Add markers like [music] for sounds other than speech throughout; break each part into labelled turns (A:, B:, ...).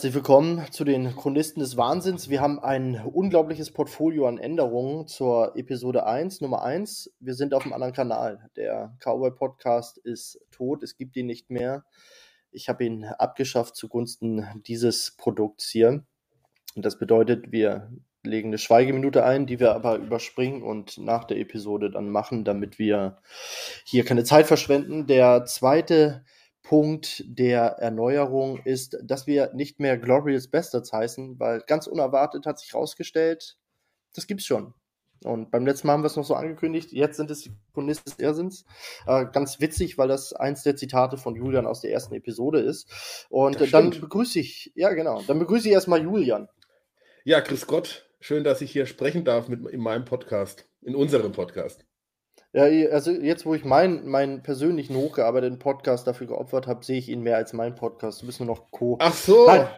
A: Herzlich willkommen zu den Chronisten des Wahnsinns. Wir haben ein unglaubliches Portfolio an Änderungen zur Episode 1, Nummer 1. Wir sind auf einem anderen Kanal. Der Cowboy Podcast ist tot, es gibt ihn nicht mehr. Ich habe ihn abgeschafft zugunsten dieses Produkts hier. Und das bedeutet, wir legen eine Schweigeminute ein, die wir aber überspringen und nach der Episode dann machen, damit wir hier keine Zeit verschwenden. Der zweite Punkt der Erneuerung ist, dass wir nicht mehr Glorious Bastards heißen, weil ganz unerwartet hat sich herausgestellt, das gibt's schon. Und beim letzten Mal haben wir es noch so angekündigt, jetzt sind es die Chronisten des Irrsinns. Äh, ganz witzig, weil das eins der Zitate von Julian aus der ersten Episode ist. Und dann begrüße ich, ja genau, dann begrüße ich erstmal Julian.
B: Ja, Chris Gott, schön, dass ich hier sprechen darf mit, in meinem Podcast, in unserem Podcast.
A: Ja, also jetzt, wo ich meinen mein persönlichen hochgearbeiteten Podcast dafür geopfert habe, sehe ich ihn mehr als mein Podcast. Du bist nur noch Co.
B: Ach so. Nein,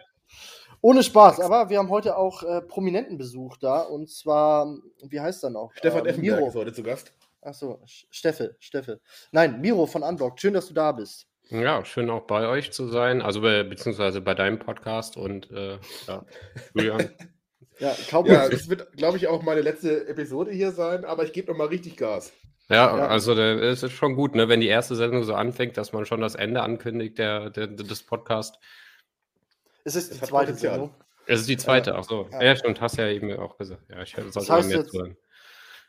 A: ohne Spaß, aber wir haben heute auch äh, prominenten Besuch da und zwar, wie heißt er noch?
B: Stefan äh, Effenberg Miro. ist heute zu Gast.
A: Ach so, Steffe, Steffe. Nein, Miro von Unblocked, schön, dass du da bist.
C: Ja, schön auch bei euch zu sein, also be beziehungsweise bei deinem Podcast und äh, ja, Julian. [laughs]
B: ja, ja, das wird, glaube ich, auch meine letzte Episode hier sein, aber ich gebe nochmal richtig Gas.
C: Ja, ja, also es ist schon gut, ne, wenn die erste Sendung so anfängt, dass man schon das Ende ankündigt der, der des Podcasts.
A: Es ist die zweite Sendung.
C: Es ist die zweite, ja. ach so. Ja. ja, stimmt, hast ja eben auch gesagt. Ja, ich sollte
A: das heißt mehr jetzt, hören.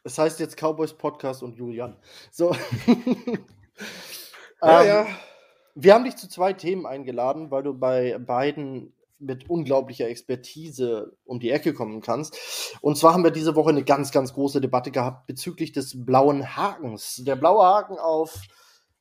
A: Das heißt jetzt Cowboys Podcast und Julian. So. [laughs] ja, ähm, ja. Wir haben dich zu zwei Themen eingeladen, weil du bei beiden mit unglaublicher Expertise um die Ecke kommen kannst. Und zwar haben wir diese Woche eine ganz, ganz große Debatte gehabt bezüglich des blauen Hakens. Der blaue Haken auf,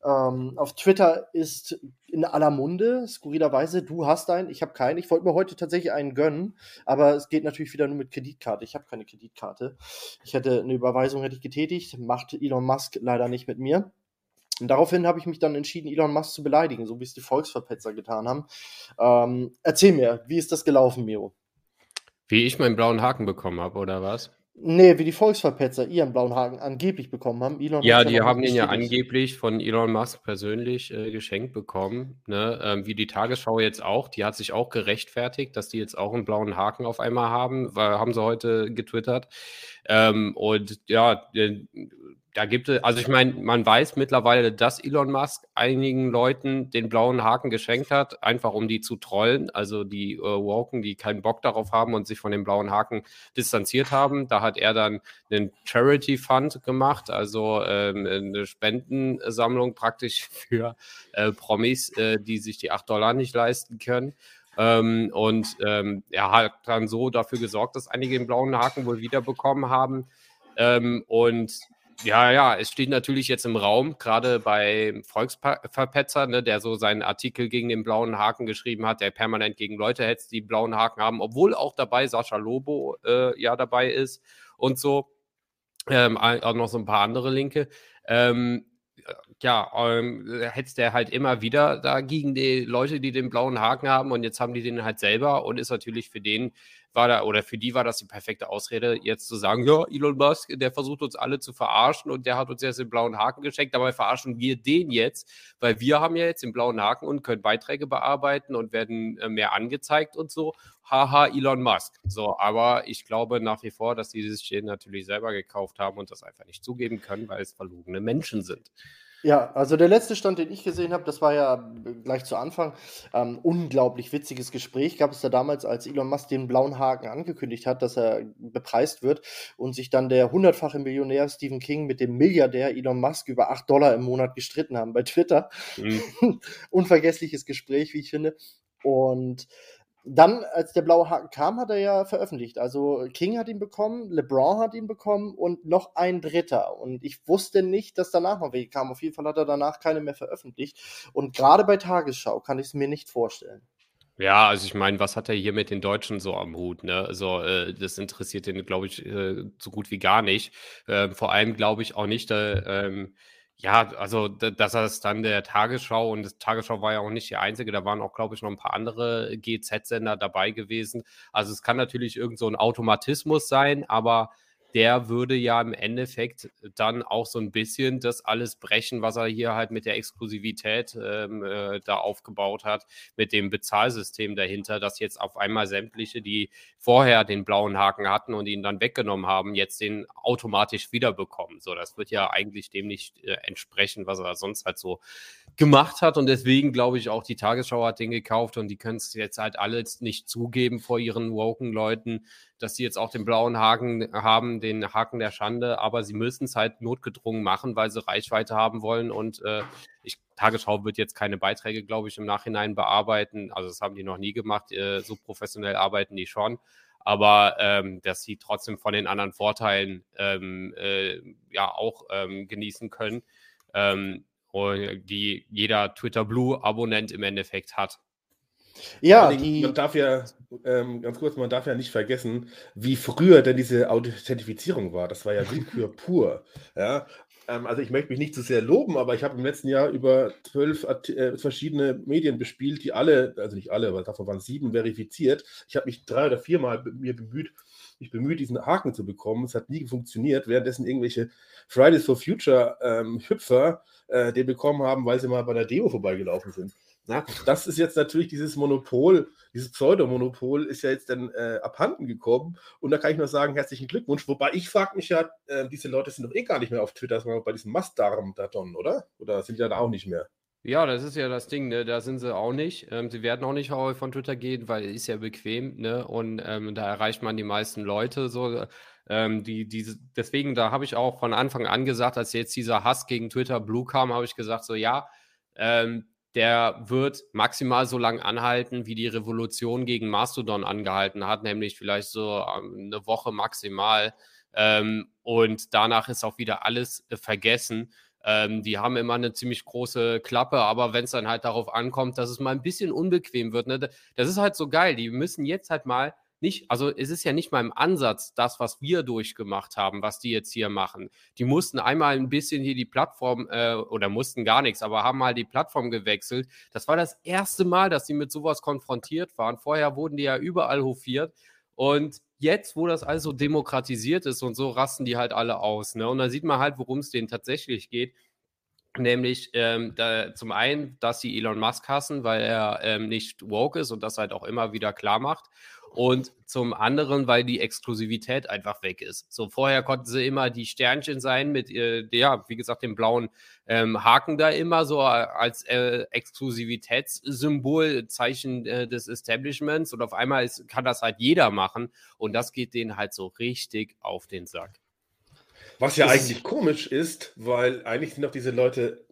A: ähm, auf Twitter ist in aller Munde, skurrilerweise. Du hast einen, ich habe keinen. Ich wollte mir heute tatsächlich einen gönnen, aber es geht natürlich wieder nur mit Kreditkarte. Ich habe keine Kreditkarte. Ich hätte eine Überweisung hätte ich getätigt, macht Elon Musk leider nicht mit mir. Und daraufhin habe ich mich dann entschieden, Elon Musk zu beleidigen, so wie es die Volksverpetzer getan haben. Ähm, erzähl mir, wie ist das gelaufen, Miro?
C: Wie ich meinen blauen Haken bekommen habe, oder was?
A: Nee, wie die Volksverpetzer ihren blauen Haken angeblich bekommen haben.
C: Elon ja, die haben ihn ja angeblich von Elon Musk persönlich äh, geschenkt bekommen. Ne? Ähm, wie die Tagesschau jetzt auch. Die hat sich auch gerechtfertigt, dass die jetzt auch einen blauen Haken auf einmal haben. Weil, haben sie heute getwittert. Ähm, und ja, äh, da gibt es, also ich meine, man weiß mittlerweile, dass Elon Musk einigen Leuten den blauen Haken geschenkt hat, einfach um die zu trollen. Also die äh, Woken, die keinen Bock darauf haben und sich von dem blauen Haken distanziert haben. Da hat er dann einen Charity Fund gemacht, also ähm, eine Spendensammlung praktisch [laughs] für äh, Promis, äh, die sich die 8 Dollar nicht leisten können. Ähm, und ähm, er hat dann so dafür gesorgt, dass einige den blauen Haken wohl wiederbekommen haben. Ähm, und ja, ja, es steht natürlich jetzt im Raum, gerade bei Volksverpetzer, ne, der so seinen Artikel gegen den blauen Haken geschrieben hat, der permanent gegen Leute hetzt, die blauen Haken haben, obwohl auch dabei Sascha Lobo äh, ja dabei ist und so. Ähm, auch noch so ein paar andere Linke. Ähm, ja, ähm, hetzt er halt immer wieder da gegen die Leute, die den blauen Haken haben und jetzt haben die den halt selber und ist natürlich für den war da, oder für die war das die perfekte Ausrede, jetzt zu sagen, ja, Elon Musk, der versucht uns alle zu verarschen und der hat uns jetzt den blauen Haken geschenkt, dabei verarschen wir den jetzt, weil wir haben ja jetzt den blauen Haken und können Beiträge bearbeiten und werden äh, mehr angezeigt und so. Haha, Elon Musk. So, aber ich glaube nach wie vor, dass die sich den natürlich selber gekauft haben und das einfach nicht zugeben können, weil es verlogene Menschen sind.
A: Ja, also der letzte Stand, den ich gesehen habe, das war ja gleich zu Anfang. Ähm, unglaublich witziges Gespräch gab es da damals, als Elon Musk den blauen Haken angekündigt hat, dass er bepreist wird und sich dann der hundertfache Millionär Stephen King mit dem Milliardär Elon Musk über 8 Dollar im Monat gestritten haben bei Twitter. Mhm. [laughs] Unvergessliches Gespräch, wie ich finde. Und dann, als der blaue Haken kam, hat er ja veröffentlicht. Also King hat ihn bekommen, LeBron hat ihn bekommen und noch ein Dritter. Und ich wusste nicht, dass danach noch welche kamen. Auf jeden Fall hat er danach keine mehr veröffentlicht. Und gerade bei Tagesschau kann ich es mir nicht vorstellen.
C: Ja, also ich meine, was hat er hier mit den Deutschen so am Hut? Ne? Also äh, das interessiert ihn, glaube ich, äh, so gut wie gar nicht. Äh, vor allem glaube ich auch nicht, äh, ähm, ja, also dass er dann der Tagesschau und das Tagesschau war ja auch nicht die einzige, da waren auch, glaube ich, noch ein paar andere GZ-Sender dabei gewesen. Also es kann natürlich irgend so ein Automatismus sein, aber der würde ja im Endeffekt dann auch so ein bisschen das alles brechen, was er hier halt mit der Exklusivität ähm, äh, da aufgebaut hat, mit dem Bezahlsystem dahinter, dass jetzt auf einmal sämtliche, die vorher den blauen Haken hatten und ihn dann weggenommen haben, jetzt den automatisch wiederbekommen. So, das wird ja eigentlich dem nicht äh, entsprechen, was er sonst halt so gemacht hat. Und deswegen glaube ich auch, die Tagesschau hat den gekauft und die können es jetzt halt alles nicht zugeben vor ihren woken Leuten, dass sie jetzt auch den blauen Haken haben, den Haken der Schande, aber sie müssen es halt notgedrungen machen, weil sie Reichweite haben wollen. Und äh, ich, Tagesschau wird jetzt keine Beiträge, glaube ich, im Nachhinein bearbeiten. Also das haben die noch nie gemacht. Äh, so professionell arbeiten die schon. Aber ähm, dass sie trotzdem von den anderen Vorteilen ähm, äh, ja auch ähm, genießen können, ähm, die jeder Twitter Blue-Abonnent im Endeffekt hat.
B: Ja, die... man darf ja, ähm, ganz kurz, man darf ja nicht vergessen, wie früher denn diese Authentifizierung war. Das war ja Willkür [laughs] pur. Ja? Ähm, also ich möchte mich nicht zu sehr loben, aber ich habe im letzten Jahr über zwölf äh, verschiedene Medien bespielt, die alle, also nicht alle, aber davon waren sieben verifiziert. Ich habe mich drei oder viermal mir bemüht, mich bemüht, diesen Haken zu bekommen. Es hat nie funktioniert, währenddessen irgendwelche Fridays for Future ähm, Hüpfer äh, den bekommen haben, weil sie mal bei der Demo vorbeigelaufen sind. Na, das ist jetzt natürlich dieses Monopol, dieses Pseudomonopol ist ja jetzt dann äh, abhanden gekommen. Und da kann ich nur sagen, herzlichen Glückwunsch. Wobei ich frage mich ja, äh, diese Leute sind doch eh gar nicht mehr auf Twitter, sondern bei diesem Mastdarm-Daton, oder? Oder sind die da auch nicht mehr?
C: Ja, das ist ja das Ding, ne? Da sind sie auch nicht. Ähm, sie werden auch nicht von Twitter gehen, weil es ist ja bequem, ne? Und ähm, da erreicht man die meisten Leute so. Ähm, die, die, deswegen, da habe ich auch von Anfang an gesagt, als jetzt dieser Hass gegen Twitter Blue kam, habe ich gesagt, so ja, ähm, der wird maximal so lange anhalten, wie die Revolution gegen Mastodon angehalten hat, nämlich vielleicht so ähm, eine Woche maximal. Ähm, und danach ist auch wieder alles äh, vergessen. Ähm, die haben immer eine ziemlich große Klappe, aber wenn es dann halt darauf ankommt, dass es mal ein bisschen unbequem wird, ne, das ist halt so geil. Die müssen jetzt halt mal nicht, also es ist ja nicht mal im Ansatz das, was wir durchgemacht haben, was die jetzt hier machen. Die mussten einmal ein bisschen hier die Plattform äh, oder mussten gar nichts, aber haben mal die Plattform gewechselt. Das war das erste Mal, dass sie mit sowas konfrontiert waren. Vorher wurden die ja überall hofiert und jetzt, wo das also demokratisiert ist und so, rasten die halt alle aus. Ne? Und dann sieht man halt, worum es denen tatsächlich geht. Nämlich ähm, da, zum einen, dass sie Elon Musk hassen, weil er ähm, nicht woke ist und das halt auch immer wieder klar macht und zum anderen, weil die Exklusivität einfach weg ist. So vorher konnten sie immer die Sternchen sein mit, äh, ja, wie gesagt, dem blauen ähm, Haken da immer so als äh, Exklusivitätssymbol, Zeichen äh, des Establishments und auf einmal ist, kann das halt jeder machen und das geht denen halt so richtig auf den Sack.
B: Was ja eigentlich komisch ist, weil eigentlich sind doch diese Leute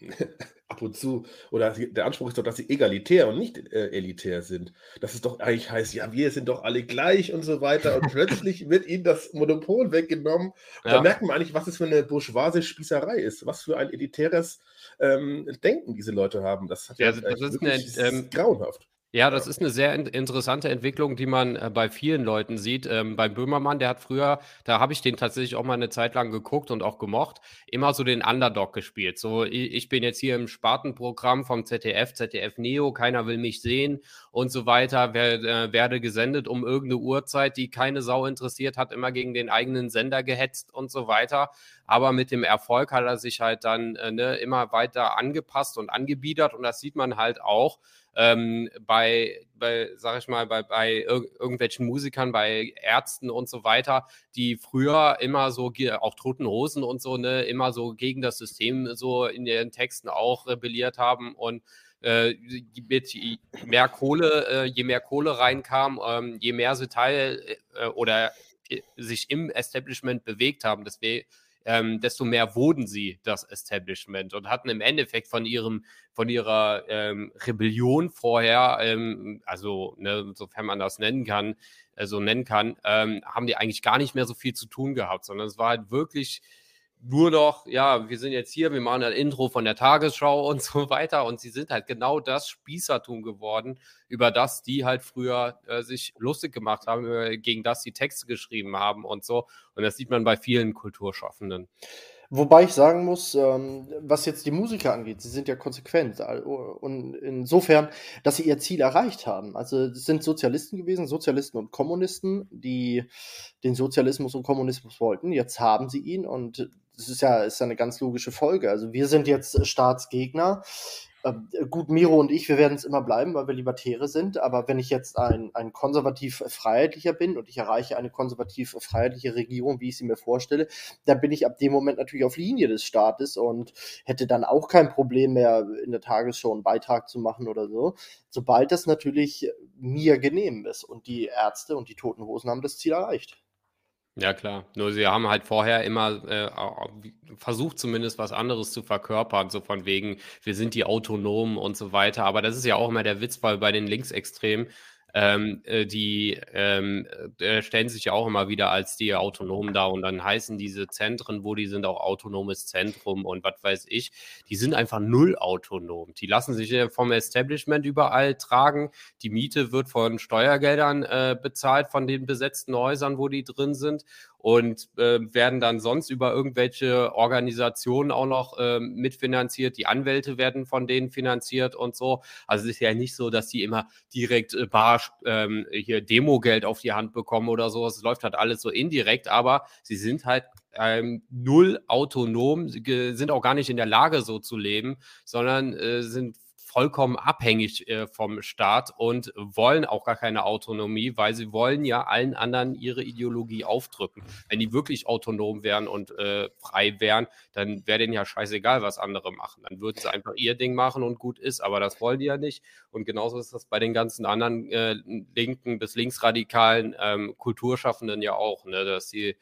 B: [laughs] ab und zu, oder der Anspruch ist doch, dass sie egalitär und nicht äh, elitär sind. Dass es doch eigentlich heißt, ja, wir sind doch alle gleich und so weiter. Und plötzlich [laughs] wird ihnen das Monopol weggenommen. Ja. da merkt man eigentlich, was es für eine bourgeoise Spießerei ist. Was für ein elitäres ähm, Denken diese Leute haben. Das, hat ja,
C: ja das ist, eine, ähm, grauenhaft. Ja, das ist eine sehr in interessante Entwicklung, die man äh, bei vielen Leuten sieht. Ähm, bei Böhmermann, der hat früher, da habe ich den tatsächlich auch mal eine Zeit lang geguckt und auch gemocht, immer so den Underdog gespielt. So, ich, ich bin jetzt hier im Spartenprogramm vom ZDF, ZDF Neo, keiner will mich sehen und so weiter, wer, äh, werde gesendet um irgendeine Uhrzeit, die keine Sau interessiert, hat immer gegen den eigenen Sender gehetzt und so weiter. Aber mit dem Erfolg hat er sich halt dann äh, ne, immer weiter angepasst und angebiedert und das sieht man halt auch ähm, bei, bei, sag ich mal, bei, bei ir irgendwelchen Musikern, bei Ärzten und so weiter, die früher immer so, auch Toten Hosen und so, ne, immer so gegen das System so in ihren Texten auch rebelliert haben und äh, mit mehr Kohle, äh, je mehr Kohle reinkam, ähm, je mehr sie Teil äh, oder äh, sich im Establishment bewegt haben. Deswegen, ähm, desto mehr wurden sie das Establishment und hatten im Endeffekt von ihrem, von ihrer ähm, Rebellion vorher, ähm, also ne, sofern man das nennen kann, äh, so nennen kann, ähm, haben die eigentlich gar nicht mehr so viel zu tun gehabt, sondern es war halt wirklich nur noch, ja, wir sind jetzt hier, wir machen ein Intro von der Tagesschau und so weiter. Und sie sind halt genau das Spießertum geworden, über das die halt früher äh, sich lustig gemacht haben, gegen das die Texte geschrieben haben und so. Und das sieht man bei vielen Kulturschaffenden.
A: Wobei ich sagen muss, ähm, was jetzt die Musiker angeht, sie sind ja konsequent. Und insofern, dass sie ihr Ziel erreicht haben. Also es sind Sozialisten gewesen, Sozialisten und Kommunisten, die den Sozialismus und Kommunismus wollten. Jetzt haben sie ihn und das ist ja, ist ja eine ganz logische Folge. Also wir sind jetzt Staatsgegner. Ähm, gut, Miro und ich, wir werden es immer bleiben, weil wir Libertäre sind. Aber wenn ich jetzt ein, ein konservativ-freiheitlicher bin und ich erreiche eine konservativ-freiheitliche Regierung, wie ich sie mir vorstelle, dann bin ich ab dem Moment natürlich auf Linie des Staates und hätte dann auch kein Problem mehr, in der Tagesschau einen Beitrag zu machen oder so. Sobald das natürlich mir genehm ist. Und die Ärzte und die Toten Hosen haben das Ziel erreicht.
C: Ja, klar. Nur sie haben halt vorher immer äh, versucht, zumindest was anderes zu verkörpern, so von wegen, wir sind die Autonomen und so weiter. Aber das ist ja auch immer der Witz, weil bei den Linksextremen ähm, äh, die ähm, äh, stellen sich ja auch immer wieder als die Autonomen da und dann heißen diese Zentren, wo die sind, auch autonomes Zentrum und was weiß ich. Die sind einfach null autonom. Die lassen sich vom Establishment überall tragen. Die Miete wird von Steuergeldern äh, bezahlt, von den besetzten Häusern, wo die drin sind und äh, werden dann sonst über irgendwelche Organisationen auch noch äh, mitfinanziert. Die Anwälte werden von denen finanziert und so. Also es ist ja nicht so, dass die immer direkt äh, bar ähm, hier Demogeld auf die Hand bekommen oder so. Es läuft halt alles so indirekt, aber sie sind halt ähm, null autonom, sind auch gar nicht in der Lage, so zu leben, sondern äh, sind vollkommen abhängig äh, vom Staat und wollen auch gar keine Autonomie, weil sie wollen ja allen anderen ihre Ideologie aufdrücken. Wenn die wirklich autonom wären und äh, frei wären, dann wäre denen ja scheißegal, was andere machen. Dann würden sie einfach ihr Ding machen und gut ist, aber das wollen die ja nicht. Und genauso ist das bei den ganzen anderen äh, linken bis linksradikalen ähm, Kulturschaffenden ja auch, ne, dass sie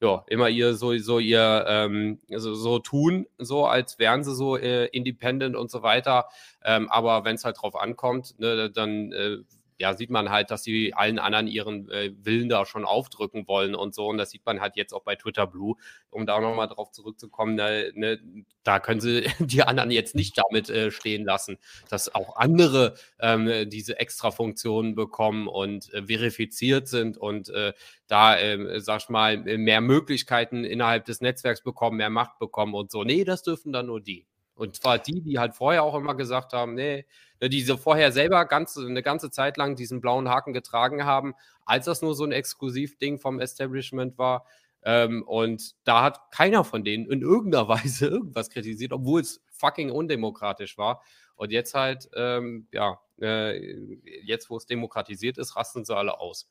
C: ja, immer ihr so, so ihr ähm, so, so tun, so als wären sie so äh, independent und so weiter. Ähm, aber wenn es halt drauf ankommt, ne, dann äh, ja, sieht man halt, dass sie allen anderen ihren äh, Willen da schon aufdrücken wollen und so. Und das sieht man halt jetzt auch bei Twitter Blue, um da nochmal drauf zurückzukommen. Ne, ne, da können sie [laughs] die anderen jetzt nicht damit äh, stehen lassen, dass auch andere ähm, diese extra Funktionen bekommen und äh, verifiziert sind und äh, da, äh, sag ich mal, mehr Möglichkeiten innerhalb des Netzwerks bekommen, mehr Macht bekommen und so. Nee, das dürfen dann nur die. Und zwar die, die halt vorher auch immer gesagt haben, nee, Ne, die so vorher selber ganz, eine ganze Zeit lang diesen blauen Haken getragen haben, als das nur so ein Exklusivding vom Establishment war. Ähm, und da hat keiner von denen in irgendeiner [laughs] Weise irgendwas kritisiert, obwohl es fucking undemokratisch war. Und jetzt halt, ähm, ja, äh, jetzt wo es demokratisiert ist, rasten sie alle aus.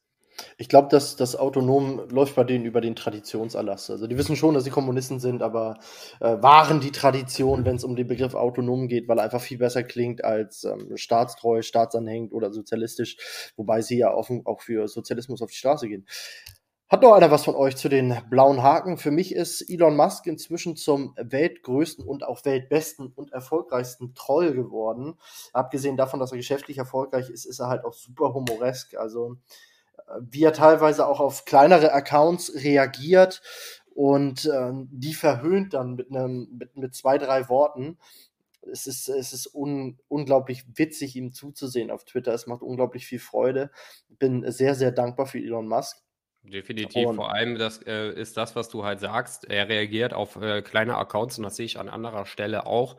A: Ich glaube, dass das Autonom läuft bei denen über den Traditionserlass. Also die wissen schon, dass sie Kommunisten sind, aber äh, wahren die Tradition, wenn es um den Begriff autonom geht, weil er einfach viel besser klingt als ähm, staatstreu, staatsanhängend oder sozialistisch, wobei sie ja offen auch für Sozialismus auf die Straße gehen. Hat noch einer was von euch zu den blauen Haken? Für mich ist Elon Musk inzwischen zum weltgrößten und auch weltbesten und erfolgreichsten Troll geworden. Abgesehen davon, dass er geschäftlich erfolgreich ist, ist er halt auch super humoresk. Also wie er teilweise auch auf kleinere Accounts reagiert und äh, die verhöhnt dann mit, einem, mit, mit zwei, drei Worten. Es ist, es ist un, unglaublich witzig, ihm zuzusehen auf Twitter. Es macht unglaublich viel Freude. Bin sehr, sehr dankbar für Elon Musk.
C: Definitiv, und vor allem das äh, ist das, was du halt sagst. Er reagiert auf äh, kleine Accounts und das sehe ich an anderer Stelle auch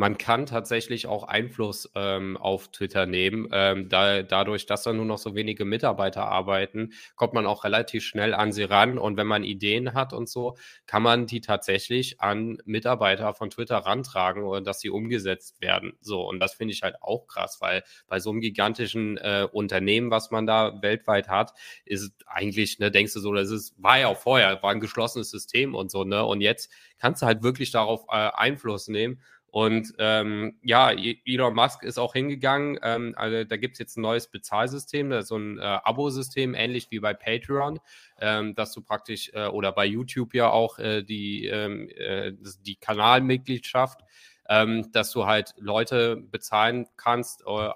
C: man kann tatsächlich auch Einfluss ähm, auf Twitter nehmen. Ähm, da, dadurch, dass da nur noch so wenige Mitarbeiter arbeiten, kommt man auch relativ schnell an sie ran. Und wenn man Ideen hat und so, kann man die tatsächlich an Mitarbeiter von Twitter rantragen und dass sie umgesetzt werden. So, und das finde ich halt auch krass, weil bei so einem gigantischen äh, Unternehmen, was man da weltweit hat, ist eigentlich, ne, denkst du so, das ist, war ja auch vorher, war ein geschlossenes System und so, ne? Und jetzt kannst du halt wirklich darauf äh, Einfluss nehmen. Und ähm, ja, e-, Elon Musk ist auch hingegangen. Ähm, also da gibt es jetzt ein neues Bezahlsystem, so ein äh, Abo-System, ähnlich wie bei Patreon, ähm, dass du praktisch äh, oder bei YouTube ja auch äh, die, ähm, äh, die Kanalmitgliedschaft, ähm, dass du halt Leute bezahlen kannst, äh,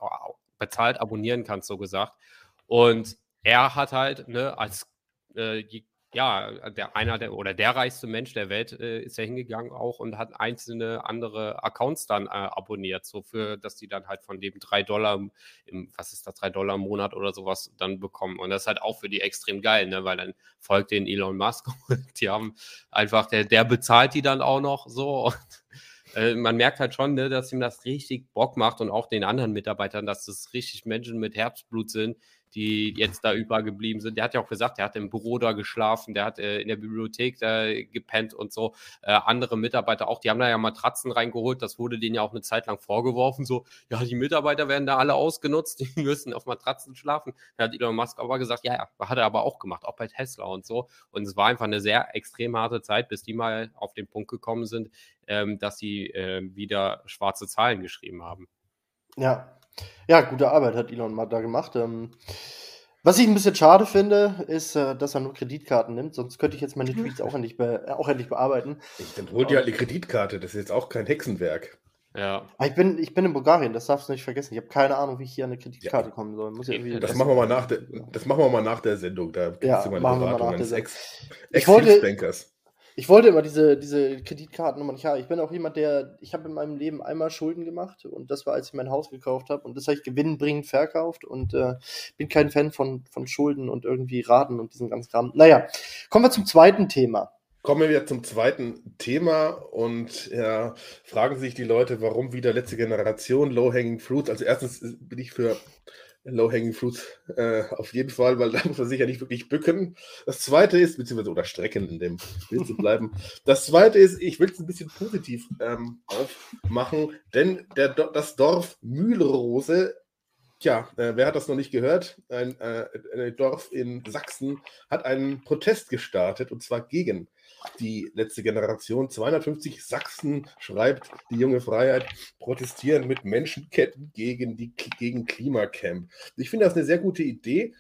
C: bezahlt abonnieren kannst, so gesagt. Und er hat halt ne, als äh, ja, der einer der oder der reichste Mensch der Welt äh, ist ja hingegangen auch und hat einzelne andere Accounts dann äh, abonniert, so für, dass die dann halt von dem drei Dollar im, was ist das, drei Dollar im Monat oder sowas dann bekommen. Und das ist halt auch für die extrem geil, ne? Weil dann folgt den Elon Musk [laughs] und die haben einfach, der, der bezahlt die dann auch noch so. Und, äh, man merkt halt schon, ne, dass ihm das richtig Bock macht und auch den anderen Mitarbeitern, dass das richtig Menschen mit Herzblut sind, die jetzt da übergeblieben sind. Der hat ja auch gesagt, der hat im Büro da geschlafen, der hat äh, in der Bibliothek da gepennt und so. Äh, andere Mitarbeiter auch, die haben da ja Matratzen reingeholt. Das wurde denen ja auch eine Zeit lang vorgeworfen. So, ja, die Mitarbeiter werden da alle ausgenutzt, [laughs] die müssen auf Matratzen schlafen. Da hat Elon Musk aber gesagt, ja, ja, hat er aber auch gemacht, auch bei Tesla und so. Und es war einfach eine sehr extrem harte Zeit, bis die mal auf den Punkt gekommen sind, ähm, dass sie äh, wieder schwarze Zahlen geschrieben haben.
A: Ja, ja, gute Arbeit hat Elon mal da gemacht. Ähm, was ich ein bisschen schade finde, ist, äh, dass er nur Kreditkarten nimmt, sonst könnte ich jetzt meine Tweets auch endlich, be äh, auch endlich bearbeiten.
B: Ich dann hol dir halt eine Kreditkarte, das ist jetzt auch kein Hexenwerk.
A: Ja. Ah, ich bin, ich bin in Bulgarien, das darfst du nicht vergessen. Ich habe keine Ahnung, wie ich hier an eine Kreditkarte ja. kommen soll. Muss
B: ja irgendwie das, machen wir mal nach der, das machen wir mal nach der Sendung. Da
A: gibt ja, du mal eine Beratung eines Ex, Ex ich wollte, ich wollte immer diese, diese Kreditkartennummer nicht haben. Ich bin auch jemand, der, ich habe in meinem Leben einmal Schulden gemacht und das war, als ich mein Haus gekauft habe und das habe ich gewinnbringend verkauft und äh, bin kein Fan von, von Schulden und irgendwie Raten und diesen ganzen Kram. Naja, kommen wir zum zweiten Thema.
B: Kommen wir zum zweiten Thema und ja, fragen sich die Leute, warum wieder letzte Generation Low-Hanging Fruits. Also erstens bin ich für Low-Hanging Fruits äh, auf jeden Fall, weil da muss man sich ja nicht wirklich bücken. Das zweite ist, beziehungsweise oder strecken, in dem Bild zu bleiben. [laughs] Das zweite ist, ich will es ein bisschen positiv ähm, aufmachen, denn der, das Dorf Mühlrose Tja, äh, wer hat das noch nicht gehört? Ein, äh, ein, Dorf in Sachsen hat einen Protest gestartet und zwar gegen die letzte Generation. 250 Sachsen, schreibt die junge Freiheit, protestieren mit Menschenketten gegen, die, gegen Klimacamp. Ich finde das eine sehr gute Idee.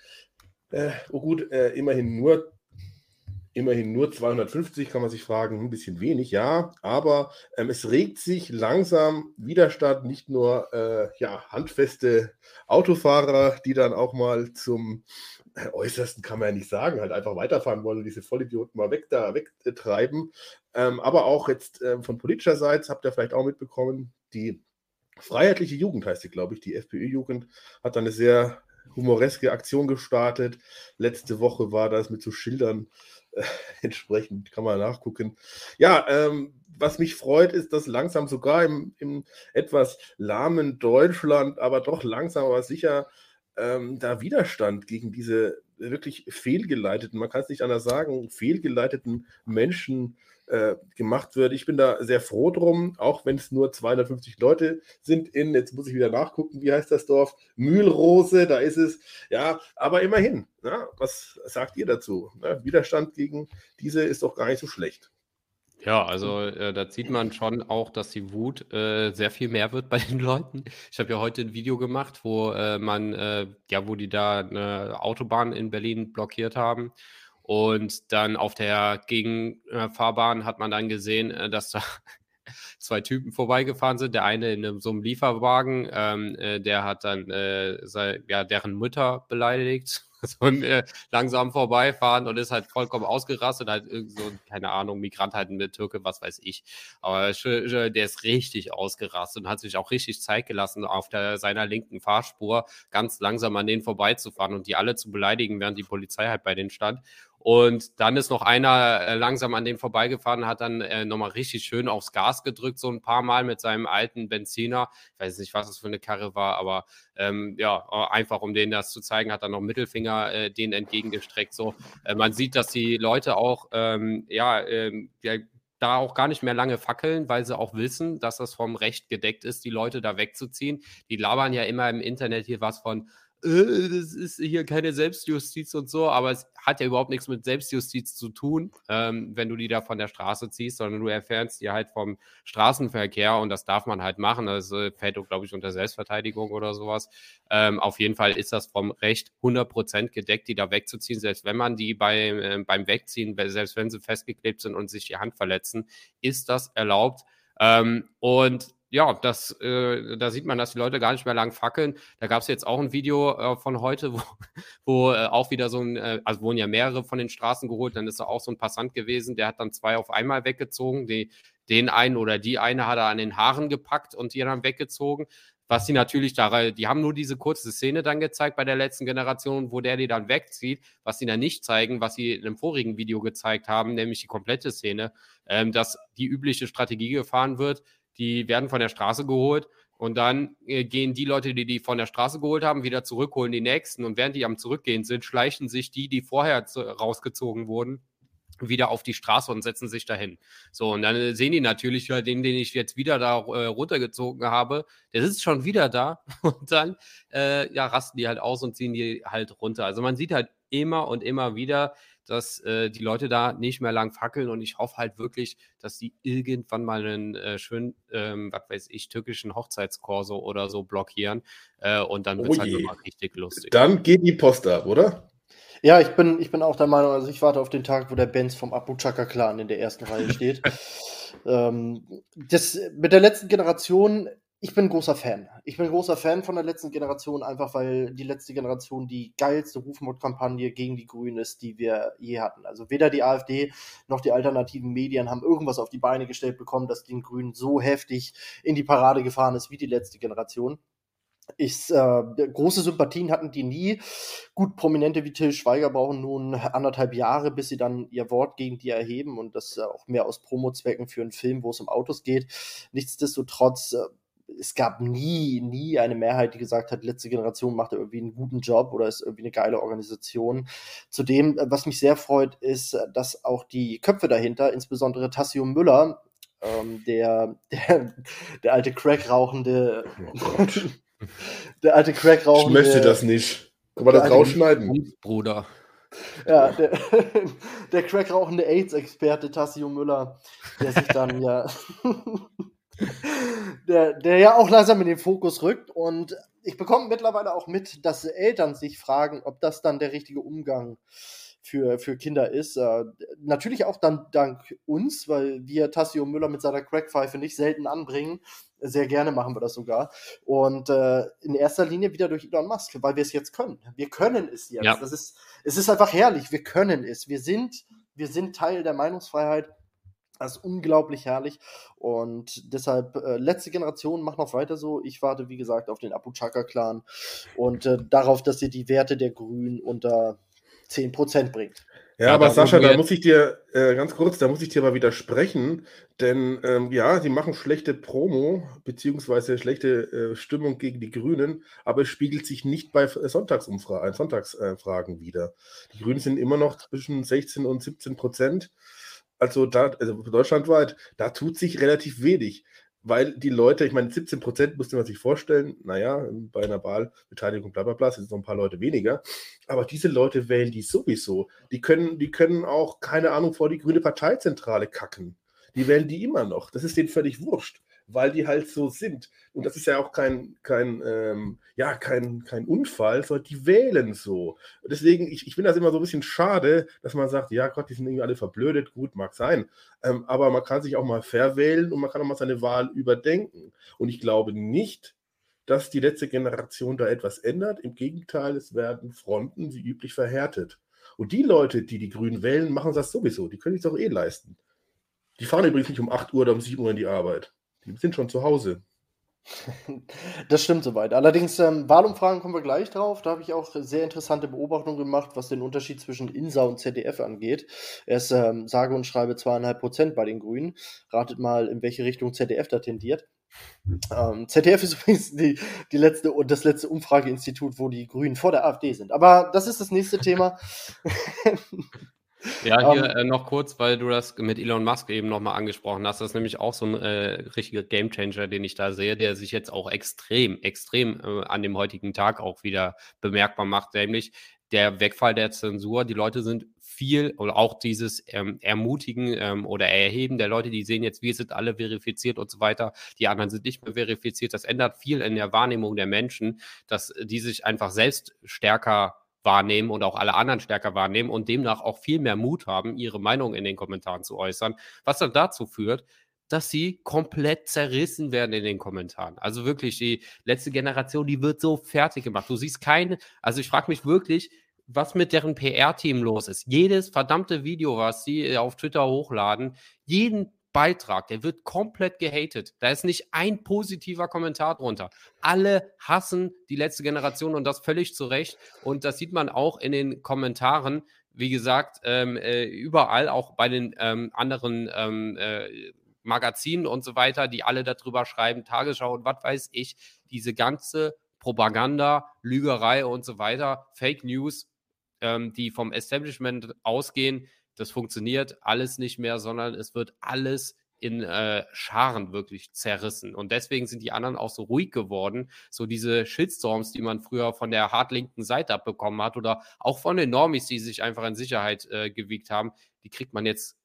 B: Äh, oh gut, äh, immerhin nur immerhin nur 250, kann man sich fragen, ein bisschen wenig, ja, aber ähm, es regt sich langsam Widerstand, nicht nur äh, ja, handfeste Autofahrer, die dann auch mal zum [laughs] äußersten kann man ja nicht sagen, halt einfach weiterfahren wollen und diese Vollidioten mal weg da wegtreiben. Ähm, aber auch jetzt ähm, von politischer Seite habt ihr vielleicht auch mitbekommen, die Freiheitliche Jugend heißt sie, glaube ich, die FPÖ-Jugend hat dann eine sehr humoreske Aktion gestartet. Letzte Woche war das mit so Schildern äh, [laughs] entsprechend, kann man nachgucken. Ja, ähm, was mich freut, ist, dass langsam sogar im, im etwas lahmen Deutschland, aber doch langsam, aber sicher ähm, da Widerstand gegen diese wirklich fehlgeleiteten, man kann es nicht anders sagen, fehlgeleiteten Menschen äh, gemacht wird. Ich bin da sehr froh drum, auch wenn es nur 250 Leute sind in, jetzt muss ich wieder nachgucken, wie heißt das Dorf? Mühlrose, da ist es. Ja, aber immerhin, na, was sagt ihr dazu? Na, Widerstand gegen diese ist doch gar nicht so schlecht.
C: Ja, also äh, da sieht man schon auch, dass die Wut äh, sehr viel mehr wird bei den [laughs] Leuten. Ich habe ja heute ein Video gemacht, wo äh, man, äh, ja, wo die da eine Autobahn in Berlin blockiert haben. Und dann auf der Gegenfahrbahn hat man dann gesehen, äh, dass da [laughs] zwei Typen vorbeigefahren sind. Der eine in so einem Lieferwagen, ähm, äh, der hat dann sei, ja, deren Mütter beleidigt [laughs] so äh, langsam vorbeifahren und ist halt vollkommen ausgerastet, halt so, keine Ahnung, Migrant halt mit Türke, was weiß ich. Aber der ist richtig ausgerastet und hat sich auch richtig Zeit gelassen, auf der, seiner linken Fahrspur ganz langsam an denen vorbeizufahren und die alle zu beleidigen, während die Polizei halt bei denen stand. Und dann ist noch einer äh, langsam an dem vorbeigefahren, hat dann äh, nochmal richtig schön aufs Gas gedrückt, so ein paar Mal mit seinem alten Benziner. Ich weiß nicht, was das für eine Karre war, aber ähm, ja, einfach um denen das zu zeigen, hat er noch Mittelfinger äh, denen entgegengestreckt. So, äh, man sieht, dass die Leute auch, ähm, ja, ähm, ja, da auch gar nicht mehr lange fackeln, weil sie auch wissen, dass das vom Recht gedeckt ist, die Leute da wegzuziehen. Die labern ja immer im Internet hier was von, äh, das ist hier keine Selbstjustiz und so, aber es hat ja überhaupt nichts mit Selbstjustiz zu tun, ähm, wenn du die da von der Straße ziehst, sondern du erfährst die halt vom Straßenverkehr und das darf man halt machen. Das äh, fällt, glaube ich, unter Selbstverteidigung oder sowas. Ähm, auf jeden Fall ist das vom Recht 100% gedeckt, die da wegzuziehen, selbst wenn man die bei, äh, beim Wegziehen, selbst wenn sie festgeklebt sind und sich die Hand verletzen, ist das erlaubt. Ähm, und ja, das, äh, da sieht man, dass die Leute gar nicht mehr lang fackeln. Da gab es jetzt auch ein Video äh, von heute, [laughs] wo, wo äh, auch wieder so ein, äh, also wurden ja mehrere von den Straßen geholt, dann ist da auch so ein Passant gewesen, der hat dann zwei auf einmal weggezogen. Die, den einen oder die eine hat er an den Haaren gepackt und die dann weggezogen. Was sie natürlich da, die haben nur diese kurze Szene dann gezeigt bei der letzten Generation, wo der die dann wegzieht. Was sie dann nicht zeigen, was sie in einem vorigen Video gezeigt haben, nämlich die komplette Szene, ähm, dass die übliche Strategie gefahren wird. Die werden von der Straße geholt und dann äh, gehen die Leute, die die von der Straße geholt haben, wieder zurück, holen die nächsten. Und während die am Zurückgehen sind, schleichen sich die, die vorher rausgezogen wurden, wieder auf die Straße und setzen sich dahin. So, und dann äh, sehen die natürlich, ja, den, den ich jetzt wieder da äh, runtergezogen habe, der sitzt schon wieder da [laughs] und dann äh, ja, rasten die halt aus und ziehen die halt runter. Also man sieht halt immer und immer wieder, dass äh, die Leute da nicht mehr lang fackeln und ich hoffe halt wirklich, dass die irgendwann mal einen äh, schönen, ähm, was weiß ich, türkischen Hochzeitskorso oder so blockieren äh, und dann wird es oh halt nochmal richtig lustig.
B: Dann geht die Post ab, oder?
A: Ja, ich bin, ich bin auch der Meinung, also ich warte auf den Tag, wo der Benz vom Abu Chaka Clan in der ersten Reihe steht. [laughs] ähm, das, mit der letzten Generation, ich bin großer Fan. Ich bin großer Fan von der letzten Generation, einfach weil die letzte Generation die geilste Rufmordkampagne gegen die Grünen ist, die wir je hatten. Also weder die AfD noch die alternativen Medien haben irgendwas auf die Beine gestellt bekommen, das den Grünen so heftig in die Parade gefahren ist wie die letzte Generation. Ich, äh, große Sympathien hatten die nie. Gut, Prominente wie Till Schweiger brauchen nun anderthalb Jahre, bis sie dann ihr Wort gegen die erheben und das äh, auch mehr aus Promo-Zwecken für einen Film, wo es um Autos geht. Nichtsdestotrotz, äh, es gab nie, nie eine Mehrheit, die gesagt hat, letzte Generation macht irgendwie einen guten Job oder ist irgendwie eine geile Organisation. Zudem, äh, was mich sehr freut, ist, dass auch die Köpfe dahinter, insbesondere Tassio Müller, ähm, der, [laughs] der, der alte Crack-rauchende oh der alte Crack rauchen.
B: Ich möchte das nicht. Kann man das rausschneiden?
C: Bruder.
A: Ja, der, [laughs] der Crack rauchende AIDS-Experte Tassio Müller, der sich dann ja. [laughs] der, der ja auch langsam in den Fokus rückt. Und ich bekomme mittlerweile auch mit, dass Eltern sich fragen, ob das dann der richtige Umgang für, für Kinder ist. Äh, natürlich auch dann dank uns, weil wir Tassio Müller mit seiner Crackpfeife nicht selten anbringen. Sehr gerne machen wir das sogar. Und äh, in erster Linie wieder durch Elon Musk, weil wir es jetzt können. Wir können es jetzt. Ja. Das ist, es ist einfach herrlich. Wir können es. Wir sind, wir sind Teil der Meinungsfreiheit. Das ist unglaublich herrlich. Und deshalb, äh, letzte Generation, mach noch weiter so. Ich warte, wie gesagt, auf den Abu Chaka-Clan und äh, darauf, dass ihr die Werte der Grünen unter 10% bringt.
B: Ja, ja aber Sascha, da muss ich dir äh, ganz kurz, da muss ich dir mal widersprechen, denn ähm, ja, sie machen schlechte Promo beziehungsweise schlechte äh, Stimmung gegen die Grünen, aber es spiegelt sich nicht bei Sonntagsumfragen, äh, Sonntagsfragen wieder. Die Grünen sind immer noch zwischen 16 und 17 Prozent. Also da, also deutschlandweit, da tut sich relativ wenig weil die Leute, ich meine, 17 Prozent musste man sich vorstellen, naja, bei einer Wahlbeteiligung, bla bla bla, sind noch ein paar Leute weniger. Aber diese Leute wählen die sowieso. Die können, die können auch, keine Ahnung, vor die grüne Parteizentrale kacken. Die wählen die immer noch. Das ist denen völlig wurscht weil die halt so sind. Und das ist ja auch kein, kein, ähm, ja, kein, kein Unfall, sondern die wählen so. Deswegen, ich, ich finde das immer so ein bisschen schade, dass man sagt, ja Gott, die sind irgendwie alle verblödet, gut, mag sein. Ähm, aber man kann sich auch mal verwählen und man kann auch mal seine Wahl überdenken. Und ich glaube nicht, dass die letzte Generation da etwas ändert. Im Gegenteil, es werden Fronten wie üblich verhärtet. Und die Leute, die die Grünen wählen, machen das sowieso. Die können sich doch eh leisten. Die fahren übrigens nicht um 8 Uhr oder um 7 Uhr in die Arbeit. Die sind schon zu Hause. [laughs]
A: Das stimmt soweit. Allerdings, ähm, Wahlumfragen kommen wir gleich drauf. Da habe ich auch sehr interessante Beobachtungen gemacht, was den Unterschied zwischen INSA und ZDF angeht. Er ist ähm, sage und schreibe zweieinhalb Prozent bei den Grünen. Ratet mal, in welche Richtung ZDF da tendiert. Ähm, ZDF ist [laughs] übrigens die, die letzte, das letzte Umfrageinstitut, wo die Grünen vor der AfD sind. Aber das ist das nächste Thema. [laughs]
C: Ja, hier um, ähm, äh, noch kurz, weil du das mit Elon Musk eben nochmal angesprochen hast. Das ist nämlich auch so ein äh, richtiger Gamechanger, den ich da sehe, der sich jetzt auch extrem, extrem äh, an dem heutigen Tag auch wieder bemerkbar macht, nämlich der Wegfall der Zensur. Die Leute sind viel oder auch dieses ähm, Ermutigen ähm, oder Erheben der Leute, die sehen jetzt, wir sind alle verifiziert und so weiter, die anderen sind nicht mehr verifiziert. Das ändert viel in der Wahrnehmung der Menschen, dass die sich einfach selbst stärker wahrnehmen und auch alle anderen stärker wahrnehmen und demnach auch viel mehr Mut haben, ihre Meinung in den Kommentaren zu äußern, was dann dazu führt, dass sie komplett zerrissen werden in den Kommentaren. Also wirklich, die letzte Generation, die wird so fertig gemacht. Du siehst keine, also ich frage mich wirklich, was mit deren PR-Team los ist. Jedes verdammte Video, was sie auf Twitter hochladen, jeden Beitrag, der wird komplett gehatet. Da ist nicht ein positiver Kommentar drunter. Alle hassen die letzte Generation und das völlig zu Recht. Und das sieht man auch in den Kommentaren. Wie gesagt, ähm, äh, überall, auch bei den ähm, anderen ähm, äh, Magazinen und so weiter, die alle darüber schreiben, Tagesschau und was weiß ich, diese ganze Propaganda, Lügerei und so weiter, Fake News, ähm, die vom Establishment ausgehen, das funktioniert alles nicht mehr, sondern es wird alles in äh, Scharen wirklich zerrissen. Und deswegen sind die anderen auch so ruhig geworden. So diese Shitstorms, die man früher von der hartlinken Seite abbekommen hat oder auch von den Normis, die sich einfach in Sicherheit äh, gewiegt haben, die kriegt man jetzt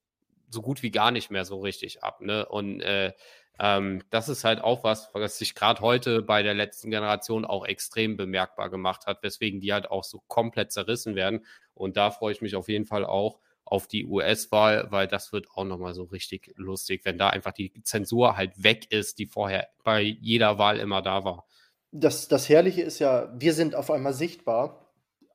C: so gut wie gar nicht mehr so richtig ab. Ne? Und äh, ähm, das ist halt auch was, was sich gerade heute bei der letzten Generation auch extrem bemerkbar gemacht hat, weswegen die halt auch so komplett zerrissen werden. Und da freue ich mich auf jeden Fall auch auf die US-Wahl, weil das wird auch nochmal so richtig lustig, wenn da einfach die Zensur halt weg ist, die vorher bei jeder Wahl immer da war.
A: Das, das Herrliche ist ja, wir sind auf einmal sichtbar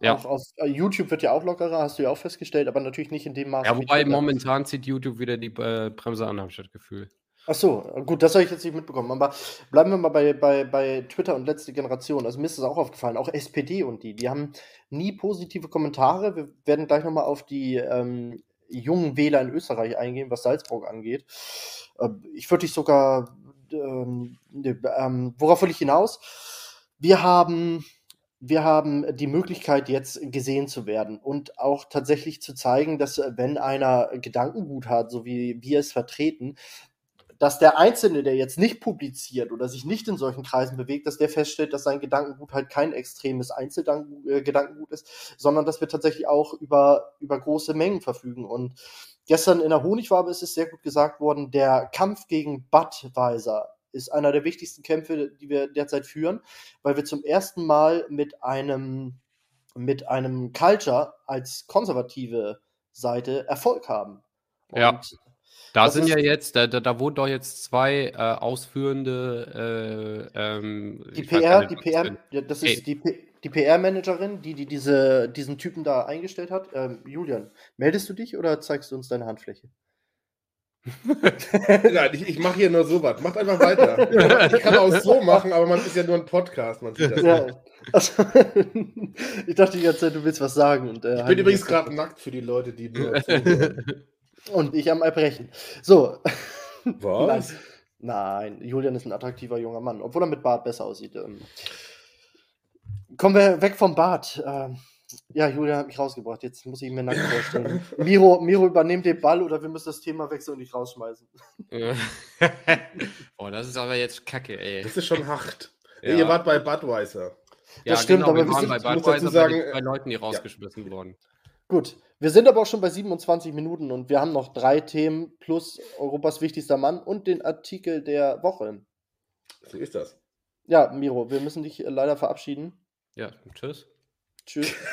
A: ja. Auch auf äh, YouTube wird ja auch lockerer, hast du ja auch festgestellt, aber natürlich nicht in dem Maße.
C: Ja, wobei momentan zieht YouTube wieder die äh, Bremse an, habe ich das Gefühl.
A: Ach so, gut, das habe ich jetzt nicht mitbekommen. Aber bleiben wir mal bei, bei, bei Twitter und letzte Generation. Also mir ist das auch aufgefallen, auch SPD und die, die haben nie positive Kommentare. Wir werden gleich nochmal auf die ähm, jungen Wähler in Österreich eingehen, was Salzburg angeht. Äh, ich würde dich sogar, ähm, ne, ähm, worauf will ich hinaus? Wir haben wir haben die Möglichkeit, jetzt gesehen zu werden und auch tatsächlich zu zeigen, dass wenn einer Gedankengut hat, so wie wir es vertreten, dass der Einzelne, der jetzt nicht publiziert oder sich nicht in solchen Kreisen bewegt, dass der feststellt, dass sein Gedankengut halt kein extremes Einzelgedankengut äh, ist, sondern dass wir tatsächlich auch über, über große Mengen verfügen. Und gestern in der Honigwabe ist es sehr gut gesagt worden, der Kampf gegen Budweiser ist einer der wichtigsten Kämpfe, die wir derzeit führen, weil wir zum ersten Mal mit einem, mit einem Culture als konservative Seite Erfolg haben.
C: Und ja. Da sind ja jetzt, da, da, da wurden doch jetzt zwei äh, ausführende
A: äh, ähm, die PR, nicht, die PR, ja, das ist hey. die, die PR-Managerin, die, die diese, diesen Typen da eingestellt hat. Ähm, Julian, meldest du dich oder zeigst du uns deine Handfläche? [laughs] [laughs]
B: Nein, ich, ich mache hier nur so was. Macht einfach weiter. Ich kann auch so machen, aber man ist ja nur ein Podcast. Man sieht das ja.
A: Also, [laughs] ich dachte die ganze Zeit, du willst was sagen. Und,
B: äh, ich bin übrigens gerade nackt für die Leute, die nur
A: Und ich am Erbrechen. So.
B: Was?
A: Nein, Julian ist ein attraktiver junger Mann, obwohl er mit Bart besser aussieht. Ähm. Kommen wir weg vom Bart. Ähm, ja, Julian hat mich rausgebracht. Jetzt muss ich mir nackt [laughs] vorstellen. Miro, Miro übernimmt den Ball oder wir müssen das Thema wechseln und dich rausschmeißen. [laughs]
C: oh, das ist aber jetzt kacke, ey.
B: Das ist schon hart. Ja. Ihr wart bei Budweiser.
C: Ja, das stimmt, genau, aber wir waren bei Budweiser sagen, bei, bei Leuten, die rausgeschmissen ja. wurden.
A: Gut, wir sind aber auch schon bei 27 Minuten und wir haben noch drei Themen plus Europas wichtigster Mann und den Artikel der Woche.
B: So ist das.
A: Ja, Miro, wir müssen dich leider verabschieden.
C: Ja, tschüss.
B: Tschüss. [laughs]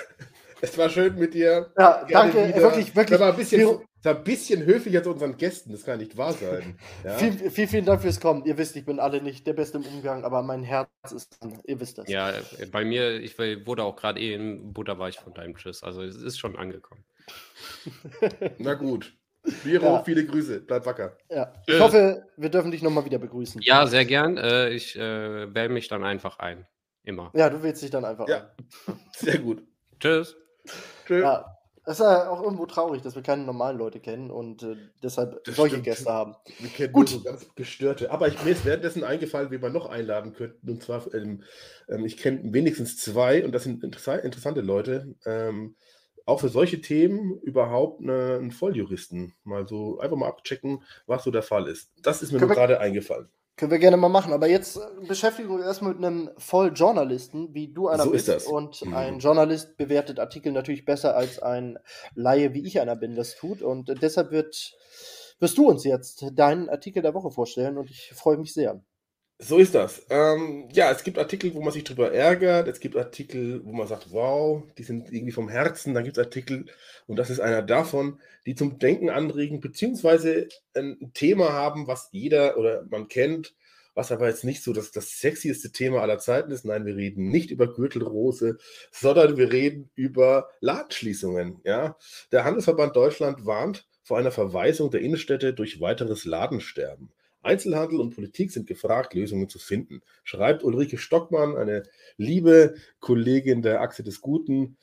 B: Es war schön mit dir.
A: Ja, danke. Wieder. Wirklich, wirklich. Das
B: war ein bisschen, das ein bisschen höflich zu unseren Gästen. Das kann nicht wahr sein. [laughs]
A: Ja? Viel, viel, vielen Dank fürs Kommen. Ihr wisst, ich bin alle nicht der Beste im Umgang, aber mein Herz ist dran. Ihr wisst das.
C: Ja, bei mir, ich wurde auch gerade eh in Butterweich von deinem Tschüss. Also es ist schon angekommen. [laughs]
B: Na gut. Miro, ja. viele Grüße. Bleib wacker.
A: Ja. Ich hoffe, wir dürfen dich nochmal wieder begrüßen.
C: Ja, sehr gern. Äh, ich äh, wähle mich dann einfach ein. Immer.
A: Ja, du wählst dich dann einfach
B: ja. ein. [laughs] Sehr gut.
C: Tschüss.
A: Tschüss. Ja, es ist ja auch irgendwo traurig, dass wir keine normalen Leute kennen und äh, deshalb das solche stimmt. Gäste haben.
B: Wir kennen Gut. so ganz gestörte. Aber ich, mir ist währenddessen eingefallen, wie wir noch einladen könnten. Und zwar, ähm, ähm, ich kenne wenigstens zwei und das sind interessa interessante Leute. Ähm, auch für solche Themen überhaupt eine, einen Volljuristen. Mal so einfach mal abchecken, was so der Fall ist. Das ist mir gerade eingefallen.
A: Können wir gerne mal machen, aber jetzt äh, beschäftigen wir uns erstmal mit einem Volljournalisten, wie du einer
B: so
A: bist.
B: Ist das.
A: Und mhm. ein Journalist bewertet Artikel natürlich besser als ein Laie, wie ich einer bin, das tut. Und deshalb wird, wirst du uns jetzt deinen Artikel der Woche vorstellen und ich freue mich sehr.
B: So ist das. Ähm, ja, es gibt Artikel, wo man sich drüber ärgert. Es gibt Artikel, wo man sagt, wow, die sind irgendwie vom Herzen. Dann gibt es Artikel, und das ist einer davon, die zum Denken anregen, beziehungsweise ein Thema haben, was jeder oder man kennt, was aber jetzt nicht so das, das sexieste Thema aller Zeiten ist. Nein, wir reden nicht über Gürtelrose, sondern wir reden über Ladenschließungen. Ja? Der Handelsverband Deutschland warnt vor einer Verweisung der Innenstädte durch weiteres Ladensterben. Einzelhandel und Politik sind gefragt, Lösungen zu finden, schreibt Ulrike Stockmann, eine liebe Kollegin der Achse des Guten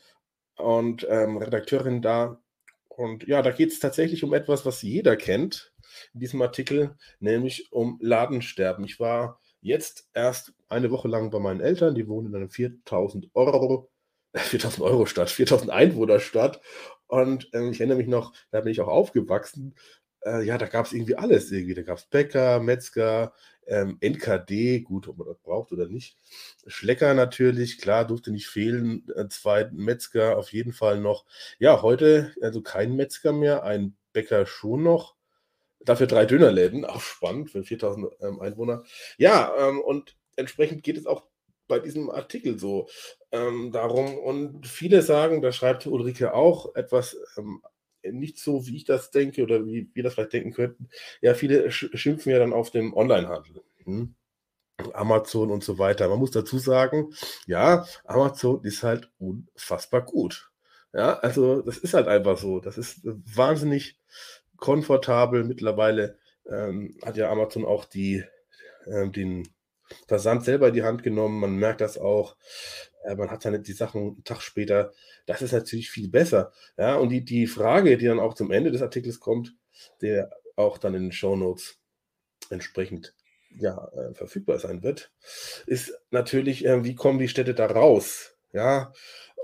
B: und ähm, Redakteurin da. Und ja, da geht es tatsächlich um etwas, was jeder kennt in diesem Artikel, nämlich um Ladensterben. Ich war jetzt erst eine Woche lang bei meinen Eltern, die wohnen in einer 4000 Euro, 4000 Euro Stadt, 4000 Einwohner Stadt. Und ähm, ich erinnere mich noch, da bin ich auch aufgewachsen äh, ja, da gab es irgendwie alles irgendwie. Da gab es Bäcker, Metzger, ähm, NKD, gut, ob man das braucht oder nicht. Schlecker natürlich, klar, durfte nicht fehlen. Äh, zwei Metzger auf jeden Fall noch. Ja, heute also kein Metzger mehr, ein Bäcker schon noch. Dafür drei Dönerläden, auch spannend für 4000 ähm, Einwohner. Ja, ähm, und entsprechend geht es auch bei diesem Artikel so ähm, darum. Und viele sagen, da schreibt Ulrike auch etwas ähm, nicht so, wie ich das denke oder wie wir das vielleicht denken könnten. Ja, viele schimpfen ja dann auf dem Onlinehandel. Hm? Amazon und so weiter. Man muss dazu sagen, ja, Amazon ist halt unfassbar gut. Ja, also das ist halt einfach so. Das ist wahnsinnig komfortabel. Mittlerweile ähm, hat ja Amazon auch die, äh, den Versand selber in die Hand genommen. Man merkt das auch. Äh, man hat dann die Sachen einen Tag später. Das ist natürlich viel besser. Ja, und die, die Frage, die dann auch zum Ende des Artikels kommt, der auch dann in den Show Notes entsprechend ja, äh, verfügbar sein wird, ist natürlich, äh, wie kommen die Städte da raus? Ja,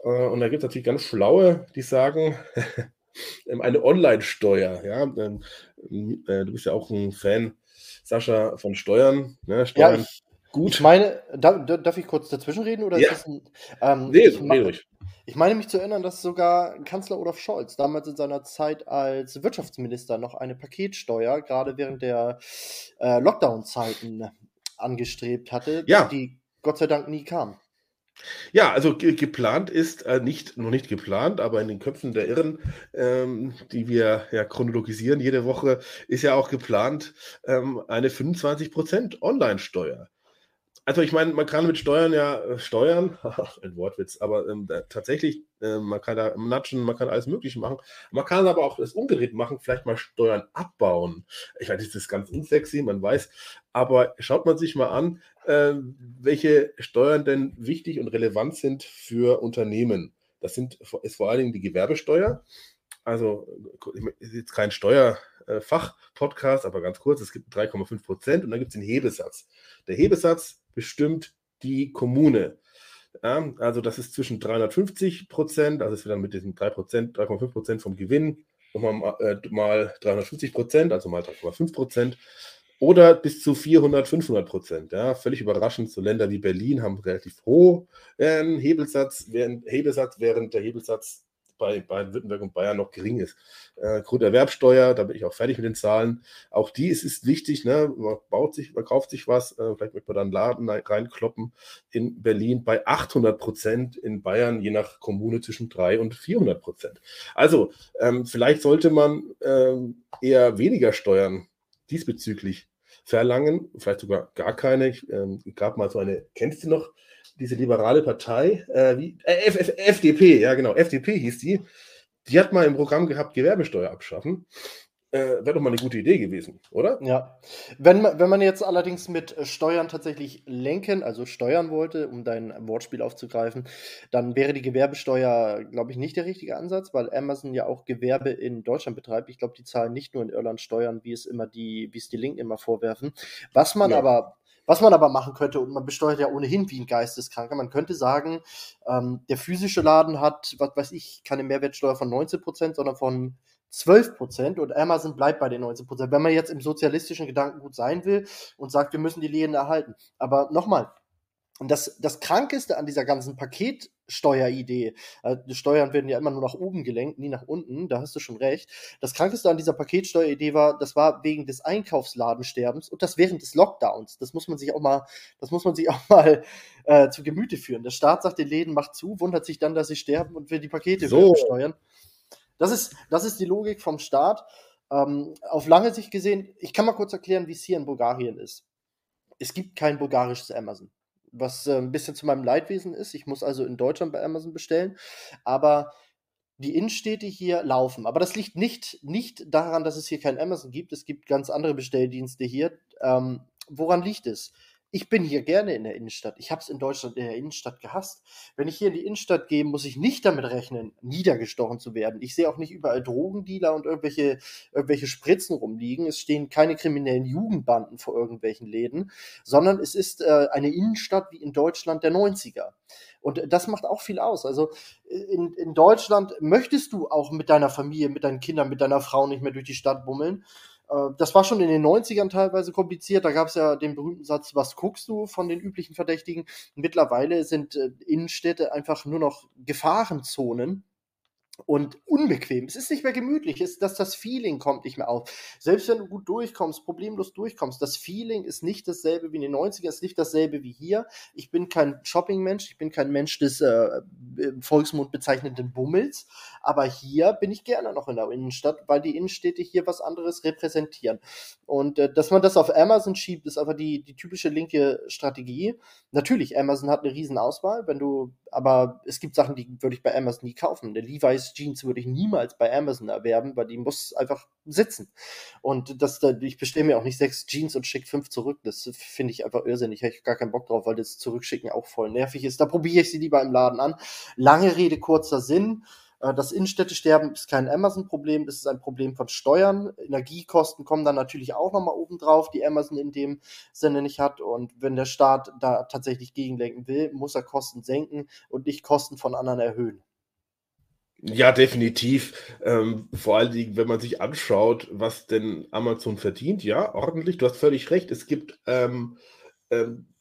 B: äh, und da gibt es natürlich ganz Schlaue, die sagen, [laughs] ähm, eine Online-Steuer. Ja, ähm, äh, du bist ja auch ein Fan, Sascha, von Steuern. Ne? Steuern
A: ja, ich, gut. Ich meine, darf, darf ich kurz dazwischenreden? Oder
B: ja.
A: ist
B: ein, ähm, nee, ich, nee, ruhig.
A: Ich meine mich zu erinnern, dass sogar Kanzler Olaf Scholz damals in seiner Zeit als Wirtschaftsminister noch eine Paketsteuer, gerade während der äh, Lockdown-Zeiten, angestrebt hatte,
B: ja.
A: die Gott sei Dank nie kam.
B: Ja, also ge geplant ist, äh, nicht, noch nicht geplant, aber in den Köpfen der Irren, ähm, die wir ja chronologisieren jede Woche, ist ja auch geplant ähm, eine 25% Online-Steuer. Also ich meine, man kann mit Steuern ja äh, steuern, [laughs] ein Wortwitz, aber ähm, da, tatsächlich, äh, man kann da natschen, man kann alles Mögliche machen. Man kann aber auch das Umgerät machen, vielleicht mal Steuern abbauen. Ich weiß, das ist ganz unsexy, man weiß, aber schaut man sich mal an, äh, welche Steuern denn wichtig und relevant sind für Unternehmen. Das sind, ist vor allen Dingen die Gewerbesteuer. Also ist jetzt kein Steuerfach-Podcast, aber ganz kurz, es gibt 3,5 Prozent und dann gibt es den Hebesatz. Der Hebesatz bestimmt die Kommune. Ja, also das ist zwischen 350 Prozent, also ist dann mit diesen 3 Prozent, 3,5 Prozent vom Gewinn nochmal äh, mal 350 Prozent, also mal 3,5 Prozent oder bis zu 400, 500 Prozent. Ja, völlig überraschend. So Länder wie Berlin haben relativ hohen Hebelsatz, während, Hebelsatz, während der Hebelsatz bei Baden-Württemberg und Bayern noch gering ist. Äh, Grunderwerbsteuer, da bin ich auch fertig mit den Zahlen. Auch die ist, ist wichtig. Ne? Man baut sich, man kauft sich was, äh, vielleicht möchte man dann Laden reinkloppen. In Berlin bei 800 Prozent, in Bayern je nach Kommune zwischen 300 und 400 Prozent. Also ähm, vielleicht sollte man ähm, eher weniger Steuern diesbezüglich verlangen, vielleicht sogar gar keine. Ich ähm, gab mal so eine, kennst du noch diese liberale Partei, äh, wie, äh, F, F, FDP, ja genau, FDP hieß die, die hat mal im Programm gehabt, Gewerbesteuer abschaffen. Äh, Wäre doch mal eine gute Idee gewesen, oder?
A: Ja. Wenn, wenn man jetzt allerdings mit Steuern tatsächlich lenken, also steuern wollte, um dein Wortspiel aufzugreifen, dann wäre die Gewerbesteuer, glaube ich, nicht der richtige Ansatz, weil Amazon ja auch Gewerbe in Deutschland betreibt. Ich glaube, die zahlen nicht nur in Irland Steuern, wie es immer die, wie es die Linken immer vorwerfen. Was man ja. aber was man aber machen könnte, und man besteuert ja ohnehin wie ein Geisteskranker, man könnte sagen, ähm, der physische Laden hat, was weiß ich, keine Mehrwertsteuer von 19%, sondern von 12% und Amazon bleibt bei den 19%. Wenn man jetzt im sozialistischen Gedankengut sein will und sagt, wir müssen die Läden erhalten. Aber nochmal, Und das, das Krankeste an dieser ganzen Paketsteueridee, äh, die Steuern werden ja immer nur nach oben gelenkt, nie nach unten, da hast du schon recht. Das Krankeste an dieser Paketsteueridee war, das war wegen des Einkaufsladensterbens und das während des Lockdowns. Das muss man sich auch mal, das muss man sich [laughs] auch mal äh, zu Gemüte führen. Der Staat sagt den Läden, macht zu, wundert sich dann, dass sie sterben und will die Pakete so. steuern. Das ist, das ist die Logik vom Staat. Ähm, auf lange Sicht gesehen, ich kann mal kurz erklären, wie es hier in Bulgarien ist. Es gibt kein bulgarisches Amazon was äh, ein bisschen zu meinem Leidwesen ist. Ich muss also in Deutschland bei Amazon bestellen. Aber die Innenstädte hier laufen. Aber das liegt nicht, nicht daran, dass es hier kein Amazon gibt. Es gibt ganz andere Bestelldienste hier. Ähm, woran liegt es? Ich bin hier gerne in der Innenstadt. Ich habe es in Deutschland in der Innenstadt gehasst. Wenn ich hier in die Innenstadt gehe, muss ich nicht damit rechnen, niedergestochen zu werden. Ich sehe auch nicht überall Drogendealer und irgendwelche, irgendwelche Spritzen rumliegen. Es stehen keine kriminellen Jugendbanden vor irgendwelchen Läden, sondern es ist äh, eine Innenstadt wie in Deutschland der 90er. Und das macht auch viel aus. Also in, in Deutschland möchtest du auch mit deiner Familie, mit deinen Kindern, mit deiner Frau nicht mehr durch die Stadt bummeln. Äh, das war schon in den 90ern teilweise kompliziert. Da gab es ja den berühmten Satz, was guckst du von den üblichen Verdächtigen? Mittlerweile sind äh, Innenstädte einfach nur noch Gefahrenzonen und unbequem. Es ist nicht mehr gemütlich, es ist, dass das Feeling kommt nicht mehr auf. Selbst wenn du gut durchkommst, problemlos durchkommst, das Feeling ist nicht dasselbe wie in den 90ern, ist nicht dasselbe wie hier. Ich bin kein Shopping-Mensch, ich bin kein Mensch des äh, im Volksmund bezeichneten Bummels, aber hier bin ich gerne noch in der Innenstadt, weil die Innenstädte hier was anderes repräsentieren. Und äh, dass man das auf Amazon schiebt, ist aber die, die typische linke Strategie. Natürlich, Amazon hat eine riesen Auswahl, wenn du, aber es gibt Sachen, die würde ich bei Amazon nie kaufen. Eine Levi's Jeans würde ich niemals bei Amazon erwerben, weil die muss einfach sitzen. Und das, ich bestelle mir auch nicht sechs Jeans und schicke fünf zurück. Das finde ich einfach irrsinnig. Ich habe gar keinen Bock drauf, weil das Zurückschicken auch voll nervig ist. Da probiere ich sie lieber im Laden an. Lange Rede, kurzer Sinn. Äh, das Innenstädtesterben ist kein Amazon-Problem, das ist ein Problem von Steuern. Energiekosten kommen dann natürlich auch nochmal oben drauf, die Amazon in dem Sinne nicht hat. Und wenn der Staat da tatsächlich gegenlenken will, muss er Kosten senken und nicht Kosten von anderen erhöhen.
B: Ja, definitiv. Ähm, vor allen Dingen, wenn man sich anschaut, was denn Amazon verdient, ja, ordentlich. Du hast völlig recht. Es gibt ähm, ähm,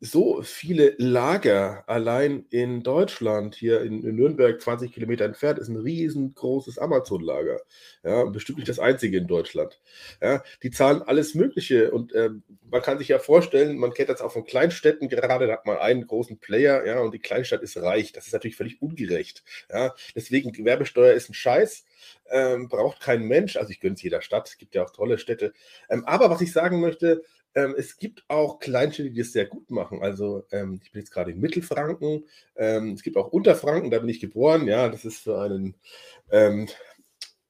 B: so viele Lager allein in Deutschland, hier in, in, Nürnberg, 20 Kilometer entfernt, ist ein riesengroßes Amazon-Lager. Ja, bestimmt nicht das einzige in Deutschland. Ja, die zahlen alles Mögliche und äh, man kann sich ja vorstellen, man kennt das auch von Kleinstädten gerade, da hat man einen großen Player, ja, und die Kleinstadt ist reich. Das ist natürlich völlig ungerecht. Ja, deswegen Gewerbesteuer ist ein Scheiß. Ähm, braucht kein Mensch, also ich gönne es jeder Stadt, es gibt ja auch tolle Städte. Ähm, aber was ich sagen möchte, ähm, es gibt auch Kleinstädte, die es sehr gut machen. Also ähm, ich bin jetzt gerade in Mittelfranken. Ähm, es gibt auch Unterfranken, da bin ich geboren. Ja, das ist für einen, ähm,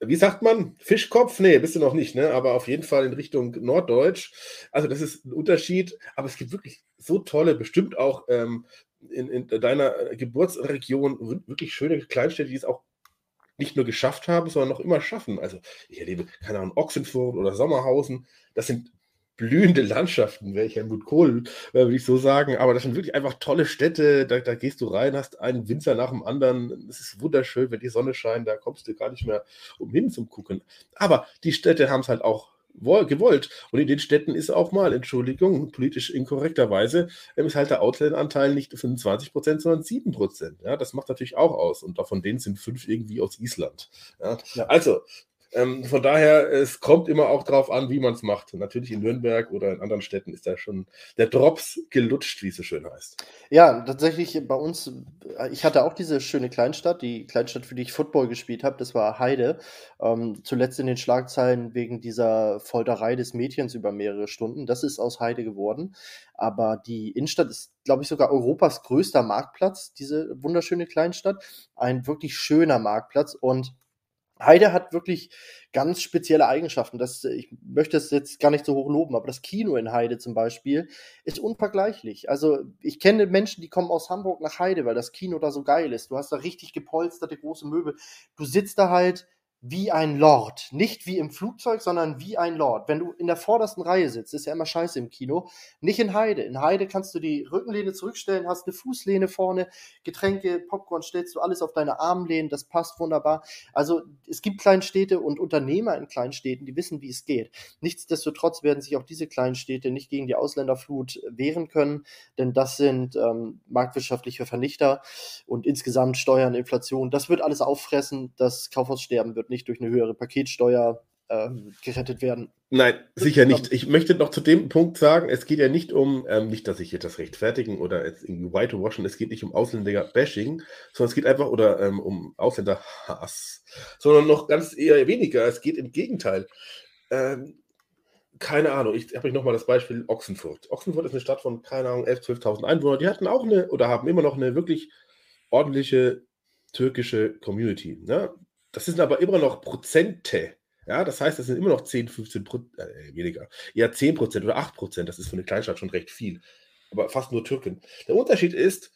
B: wie sagt man, Fischkopf? Nee, bist du noch nicht, ne? Aber auf jeden Fall in Richtung Norddeutsch. Also das ist ein Unterschied. Aber es gibt wirklich so tolle, bestimmt auch ähm, in, in deiner Geburtsregion wirklich schöne Kleinstädte, die es auch nicht nur geschafft haben, sondern noch immer schaffen. Also ich erlebe, keine Ahnung, Ochsenfurt oder Sommerhausen. Das sind blühende Landschaften, wäre ich Helmut Kohl, äh, würde ich so sagen. Aber das sind wirklich einfach tolle Städte. Da, da, gehst du rein, hast einen Winzer nach dem anderen. Es ist wunderschön, wenn die Sonne scheint, da kommst du gar nicht mehr umhin zum Gucken. Aber die Städte haben es halt auch gewollt. Und in den Städten ist auch mal, Entschuldigung, politisch inkorrekterweise, ähm, ist halt der Outlet-Anteil nicht 25 Prozent, sondern 7 Prozent. Ja, das macht natürlich auch aus. Und davon denen sind fünf irgendwie aus Island. Ja. Also, ähm, von daher, es kommt immer auch darauf an, wie man es macht. Natürlich in Nürnberg oder in anderen Städten ist da schon der Drops gelutscht, wie es so schön heißt.
A: Ja, tatsächlich bei uns, äh, ich hatte auch diese schöne Kleinstadt, die Kleinstadt, für die ich Football gespielt habe, das war Heide. Ähm, zuletzt in den Schlagzeilen wegen dieser Folterei des Mädchens über mehrere Stunden. Das ist aus Heide geworden. Aber die Innenstadt ist, glaube ich, sogar Europas größter Marktplatz, diese wunderschöne Kleinstadt. Ein wirklich schöner Marktplatz und Heide hat wirklich ganz spezielle Eigenschaften. Das, ich möchte es jetzt gar nicht so hoch loben, aber das Kino in Heide zum Beispiel ist unvergleichlich. Also ich kenne Menschen, die kommen aus Hamburg nach Heide, weil das Kino da so geil ist. Du hast da richtig gepolsterte große Möbel. Du sitzt da halt wie ein Lord. Nicht wie im Flugzeug, sondern wie ein Lord. Wenn du in der vordersten Reihe sitzt, ist ja immer scheiße im Kino, nicht in Heide. In Heide kannst du die Rückenlehne zurückstellen, hast eine Fußlehne vorne, Getränke, Popcorn stellst du alles auf deine Armlehnen, das passt wunderbar. Also es gibt Kleinstädte und Unternehmer in Kleinstädten, die wissen, wie es geht. Nichtsdestotrotz werden sich auch diese Kleinstädte nicht gegen die Ausländerflut wehren können, denn das sind ähm, marktwirtschaftliche Vernichter und insgesamt Steuern, Inflation, das wird alles auffressen, das Kaufhaussterben wird nicht durch eine höhere Paketsteuer äh, gerettet werden.
B: Nein, sicher nicht. Ich möchte noch zu dem Punkt sagen, es geht ja nicht um, ähm, nicht, dass ich jetzt das rechtfertigen oder jetzt irgendwie whitewashen, es geht nicht um Ausländer-Bashing, sondern es geht einfach oder ähm, um Ausländer-Hass, sondern noch ganz eher weniger. Es geht im Gegenteil. Ähm, keine Ahnung, ich habe euch nochmal das Beispiel Ochsenfurt. Ochsenfurt ist eine Stadt von, keine Ahnung, 11.000, 12.000 Einwohnern. Die hatten auch eine oder haben immer noch eine wirklich ordentliche türkische Community. Ne? Das sind aber immer noch Prozente. Ja, das heißt, das sind immer noch 10, 15 Prozent, äh, weniger, eher 10 Prozent oder 8 Prozent. Das ist für eine Kleinstadt schon recht viel. Aber fast nur Türken. Der Unterschied ist,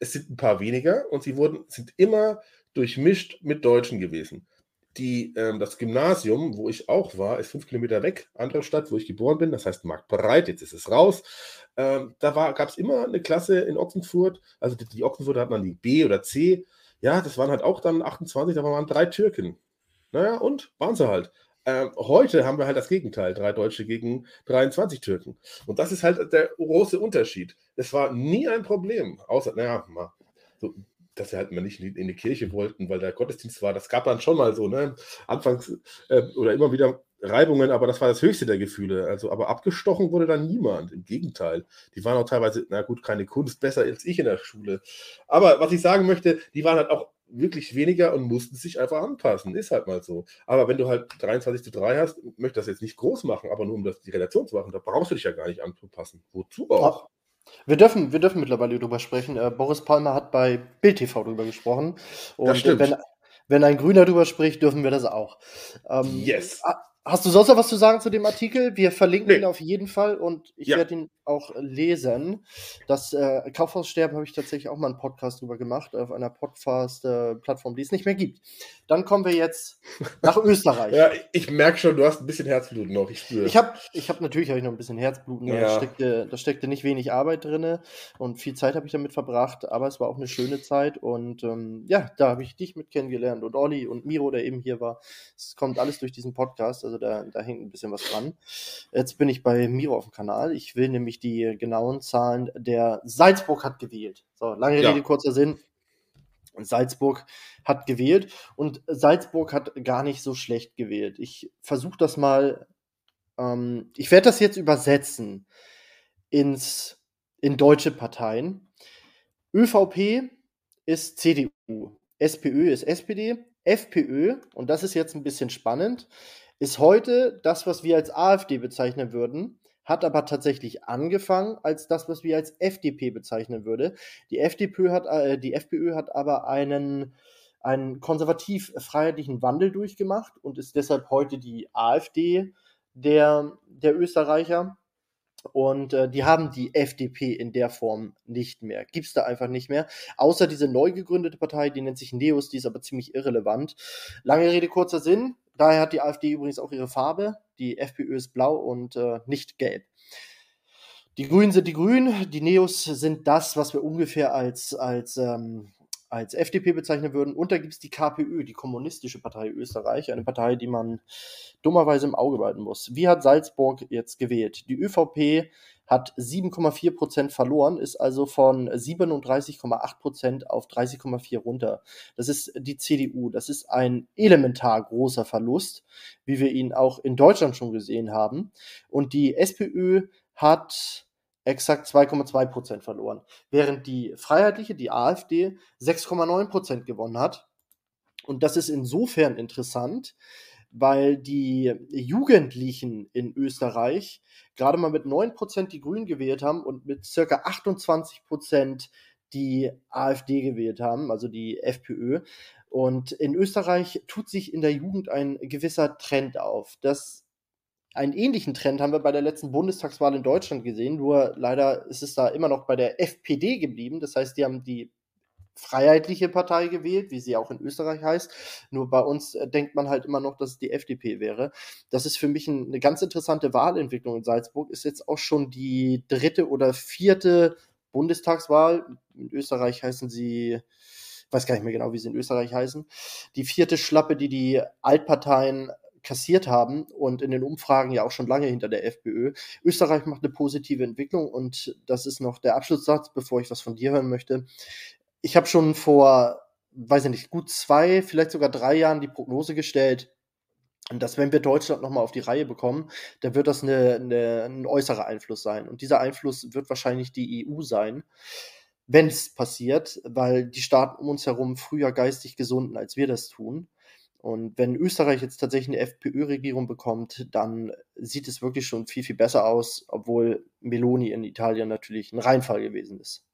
B: es sind ein paar weniger und sie wurden, sind immer durchmischt mit Deutschen gewesen. Die, ähm, das Gymnasium, wo ich auch war, ist fünf Kilometer weg, andere Stadt, wo ich geboren bin, das heißt Marktbereit, jetzt ist es raus. Ähm, da gab es immer eine Klasse in Ochsenfurt, also die, die Ochsenfurter hat man die B oder C ja, das waren halt auch dann 28, da waren drei Türken. Naja, und waren sie halt. Ähm, heute haben wir halt das Gegenteil, drei Deutsche gegen 23 Türken. Und das ist halt der große Unterschied. Es war nie ein Problem, außer, naja, mal, so, dass wir halt mal nicht in die Kirche wollten, weil der Gottesdienst war. Das gab dann schon mal so, ne? Anfangs äh, oder immer wieder Reibungen, aber das war das höchste der Gefühle. Also, aber abgestochen wurde dann niemand. Im Gegenteil. Die waren auch teilweise, na gut, keine Kunst besser als ich in der Schule. Aber was ich sagen möchte, die waren halt auch wirklich weniger und mussten sich einfach anpassen. Ist halt mal so. Aber wenn du halt 23 zu 3 hast, möchte das jetzt nicht groß machen, aber nur um das, die Relation zu machen, da brauchst du dich ja gar nicht anzupassen. Wozu auch?
A: Wir dürfen, wir dürfen mittlerweile drüber sprechen. Äh, Boris Palmer hat bei Bild TV drüber gesprochen. Und das stimmt. Wenn, wenn ein Grüner drüber spricht, dürfen wir das auch.
B: Ähm, yes.
A: Hast du sonst noch was zu sagen zu dem Artikel? Wir verlinken nee. ihn auf jeden Fall und ich ja. werde ihn auch lesen. Das äh, Kaufhaussterben habe ich tatsächlich auch mal einen Podcast drüber gemacht, auf einer Podcast-Plattform, äh, die es nicht mehr gibt. Dann kommen wir jetzt [laughs] nach Österreich.
B: Ja, ich merke schon, du hast ein bisschen Herzblut noch.
A: Ich Ich habe ich hab, natürlich hab ich noch ein bisschen Herzblut. Ja. Da, steckte, da steckte nicht wenig Arbeit drin und viel Zeit habe ich damit verbracht, aber es war auch eine schöne Zeit und ähm, ja, da habe ich dich mit kennengelernt und Olli und Miro, der eben hier war. Es kommt alles durch diesen Podcast. Also da, da hängt ein bisschen was dran. Jetzt bin ich bei Miro auf dem Kanal. Ich will nämlich die genauen Zahlen der Salzburg hat gewählt. So, lange ja. Rede, kurzer Sinn. Salzburg hat gewählt und Salzburg hat gar nicht so schlecht gewählt. Ich versuche das mal, ähm, ich werde das jetzt übersetzen ins, in deutsche Parteien. ÖVP ist CDU, SPÖ ist SPD, FPÖ, und das ist jetzt ein bisschen spannend, ist heute das, was wir als AfD bezeichnen würden, hat aber tatsächlich angefangen als das, was wir als FDP bezeichnen würde. Die FDP hat, äh, die FPÖ hat aber einen, einen konservativ-freiheitlichen Wandel durchgemacht und ist deshalb heute die AfD der, der Österreicher. Und äh, die haben die FDP in der Form nicht mehr. Gibt es da einfach nicht mehr. Außer diese neu gegründete Partei, die nennt sich Neos, die ist aber ziemlich irrelevant. Lange Rede, kurzer Sinn. Daher hat die AfD übrigens auch ihre Farbe. Die FPÖ ist blau und äh, nicht gelb. Die Grünen sind die Grünen, die Neos sind das, was wir ungefähr als, als ähm, als FDP bezeichnen würden. Und da gibt es die KPÖ, die Kommunistische Partei Österreich, eine Partei, die man dummerweise im Auge behalten muss. Wie hat Salzburg jetzt gewählt? Die ÖVP hat 7,4 Prozent verloren, ist also von 37,8 Prozent auf 30,4 runter. Das ist die CDU. Das ist ein elementar großer Verlust, wie wir ihn auch in Deutschland schon gesehen haben. Und die SPÖ hat exakt 2,2 Prozent verloren, während die Freiheitliche, die AfD, 6,9 Prozent gewonnen hat. Und das ist insofern interessant, weil die Jugendlichen in Österreich gerade mal mit 9 Prozent die Grünen gewählt haben und mit circa 28 Prozent die AfD gewählt haben, also die FPÖ. Und in Österreich tut sich in der Jugend ein gewisser Trend auf. Das einen ähnlichen Trend haben wir bei der letzten Bundestagswahl in Deutschland gesehen, nur leider ist es da immer noch bei der FPD geblieben. Das heißt, die haben die Freiheitliche Partei gewählt, wie sie auch in Österreich heißt. Nur bei uns äh, denkt man halt immer noch, dass es die FDP wäre. Das ist für mich ein, eine ganz interessante Wahlentwicklung in Salzburg. Ist jetzt auch schon die dritte oder vierte Bundestagswahl. In Österreich heißen sie, weiß gar nicht mehr genau, wie sie in Österreich heißen. Die vierte Schlappe, die die Altparteien kassiert haben und in den Umfragen ja auch schon lange hinter der FPÖ. Österreich macht eine positive Entwicklung und das ist noch der Abschlusssatz, bevor ich was von dir hören möchte. Ich habe schon vor, weiß ich nicht, gut zwei, vielleicht sogar drei Jahren die Prognose gestellt, dass wenn wir Deutschland nochmal auf die Reihe bekommen, dann wird das eine, eine, ein äußerer Einfluss sein. Und dieser Einfluss wird wahrscheinlich die EU sein, wenn es passiert, weil die Staaten um uns herum früher geistig gesunden, als wir das tun. Und wenn Österreich jetzt tatsächlich eine FPÖ-Regierung bekommt, dann sieht es wirklich schon viel, viel besser aus, obwohl Meloni in Italien natürlich ein Reinfall gewesen ist.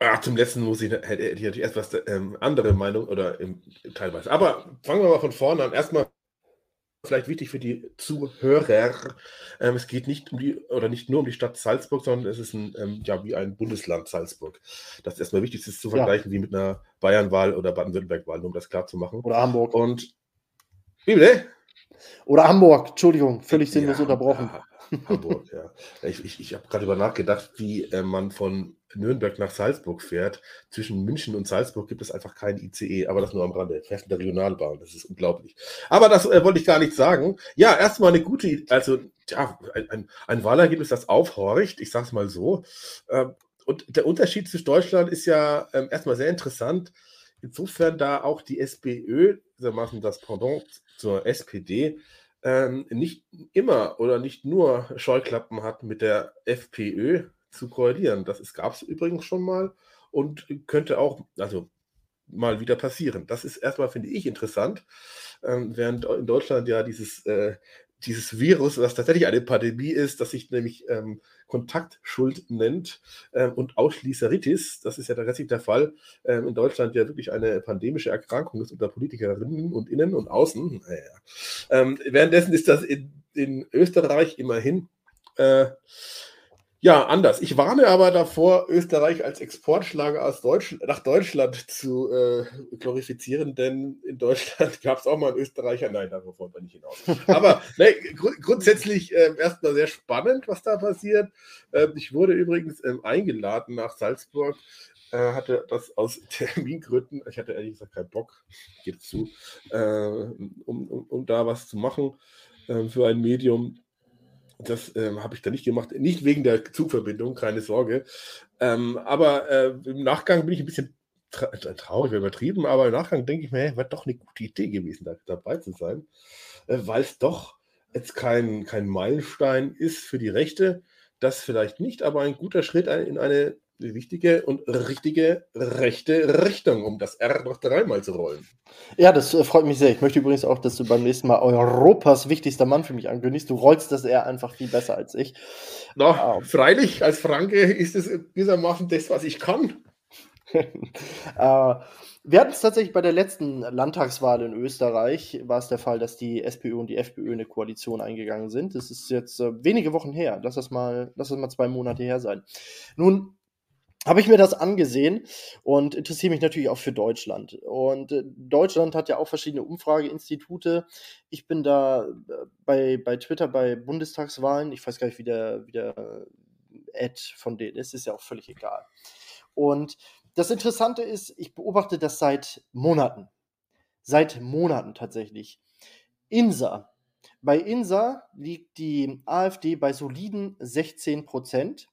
B: Ach, zum letzten muss ich, hätte ich natürlich etwas ähm, andere Meinung oder im, teilweise. Aber fangen wir mal von vorne an. Erstmal vielleicht wichtig für die Zuhörer. Ähm, es geht nicht um die oder nicht nur um die Stadt Salzburg, sondern es ist ein, ähm, ja, wie ein Bundesland Salzburg. Das ist erstmal wichtig, das ist zu vergleichen ja. wie mit einer Bayernwahl oder Baden-Württemberg-Wahl, um das klar zu machen.
A: Oder Hamburg.
B: Und wie bitte?
A: Oder Hamburg, Entschuldigung, völlig sinnlos ja, unterbrochen.
B: Ja. Hamburg, ja. Ich, ich, ich habe gerade über nachgedacht, wie äh, man von Nürnberg nach Salzburg fährt. Zwischen München und Salzburg gibt es einfach kein ICE, aber das nur am Rande. Fährt der Regionalbahn, das ist unglaublich. Aber das äh, wollte ich gar nicht sagen. Ja, erstmal eine gute, also ja, ein, ein, Wahlergebnis, das aufhorcht, ich sage es mal so. Ähm, und der Unterschied zwischen Deutschland ist ja ähm, erstmal sehr interessant. Insofern, da auch die SPÖ, gewissermaßen das Pendant zur SPD, ähm, nicht immer oder nicht nur Scheuklappen hat mit der FPÖ zu koalieren. Das gab es übrigens schon mal und könnte auch, also mal wieder passieren. Das ist erstmal, finde ich, interessant, ähm, während in Deutschland ja dieses äh, dieses Virus, was tatsächlich eine Pandemie ist, das sich nämlich ähm, Kontaktschuld nennt ähm, und Ausschließeritis, das ist ja tatsächlich der Fall, ähm, in Deutschland ja wirklich eine pandemische Erkrankung ist unter Politikerinnen und innen und außen. Naja. Ähm, währenddessen ist das in, in Österreich immerhin äh, ja, anders. Ich warne aber davor, Österreich als Exportschlager aus Deutsch nach Deutschland zu äh, glorifizieren, denn in Deutschland [laughs] gab es auch mal einen Österreicher. Nein, darauf wollen wir nicht hinaus. Aber ne, gru grundsätzlich äh, erstmal sehr spannend, was da passiert. Äh, ich wurde übrigens ähm, eingeladen nach Salzburg, äh, hatte das aus [laughs] Termingründen, ich hatte ehrlich gesagt keinen Bock, geht zu, äh, um, um, um da was zu machen äh, für ein Medium das ähm, habe ich da nicht gemacht. Nicht wegen der Zugverbindung, keine Sorge. Ähm, aber äh, im Nachgang bin ich ein bisschen tra traurig, übertrieben, aber im Nachgang denke ich mir, hey, wäre doch eine gute Idee gewesen, da dabei zu sein, äh, weil es doch jetzt kein, kein Meilenstein ist für die Rechte. Das vielleicht nicht, aber ein guter Schritt in eine wichtige und richtige rechte Richtung, um das R noch dreimal zu rollen.
A: Ja, das äh, freut mich sehr. Ich möchte übrigens auch, dass du beim nächsten Mal Europas wichtigster Mann für mich ankündigst. Du rollst das R einfach viel besser als ich.
B: Na, um. Ähm. freilich, als Franke ist es gewissermaßen das, was ich kann. [laughs]
A: äh, wir hatten es tatsächlich bei der letzten Landtagswahl in Österreich, war es der Fall, dass die SPÖ und die FPÖ eine Koalition eingegangen sind. Das ist jetzt äh, wenige Wochen her. Lass das mal, lass das mal zwei Monate her sein. Nun, habe ich mir das angesehen und interessiere mich natürlich auch für Deutschland. Und äh, Deutschland hat ja auch verschiedene Umfrageinstitute. Ich bin da äh, bei, bei Twitter bei Bundestagswahlen, ich weiß gar nicht, wie der, wie der Ad von denen ist, ist ja auch völlig egal. Und das Interessante ist, ich beobachte das seit Monaten. Seit Monaten tatsächlich. INSA. Bei INSA liegt die AfD bei soliden 16 Prozent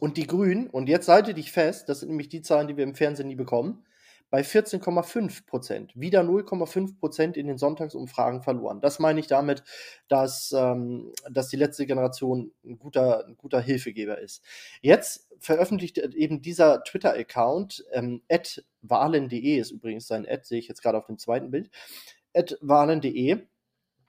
A: und die Grünen, und jetzt halte dich fest, das sind nämlich die Zahlen, die wir im Fernsehen nie bekommen, bei 14,5 Prozent. Wieder 0,5 Prozent in den Sonntagsumfragen verloren. Das meine ich damit, dass, ähm, dass die letzte Generation ein guter, ein guter Hilfegeber ist. Jetzt veröffentlicht eben dieser Twitter-Account, ähm, wahlen.de ist übrigens sein Ad, sehe ich jetzt gerade auf dem zweiten Bild, wahlen.de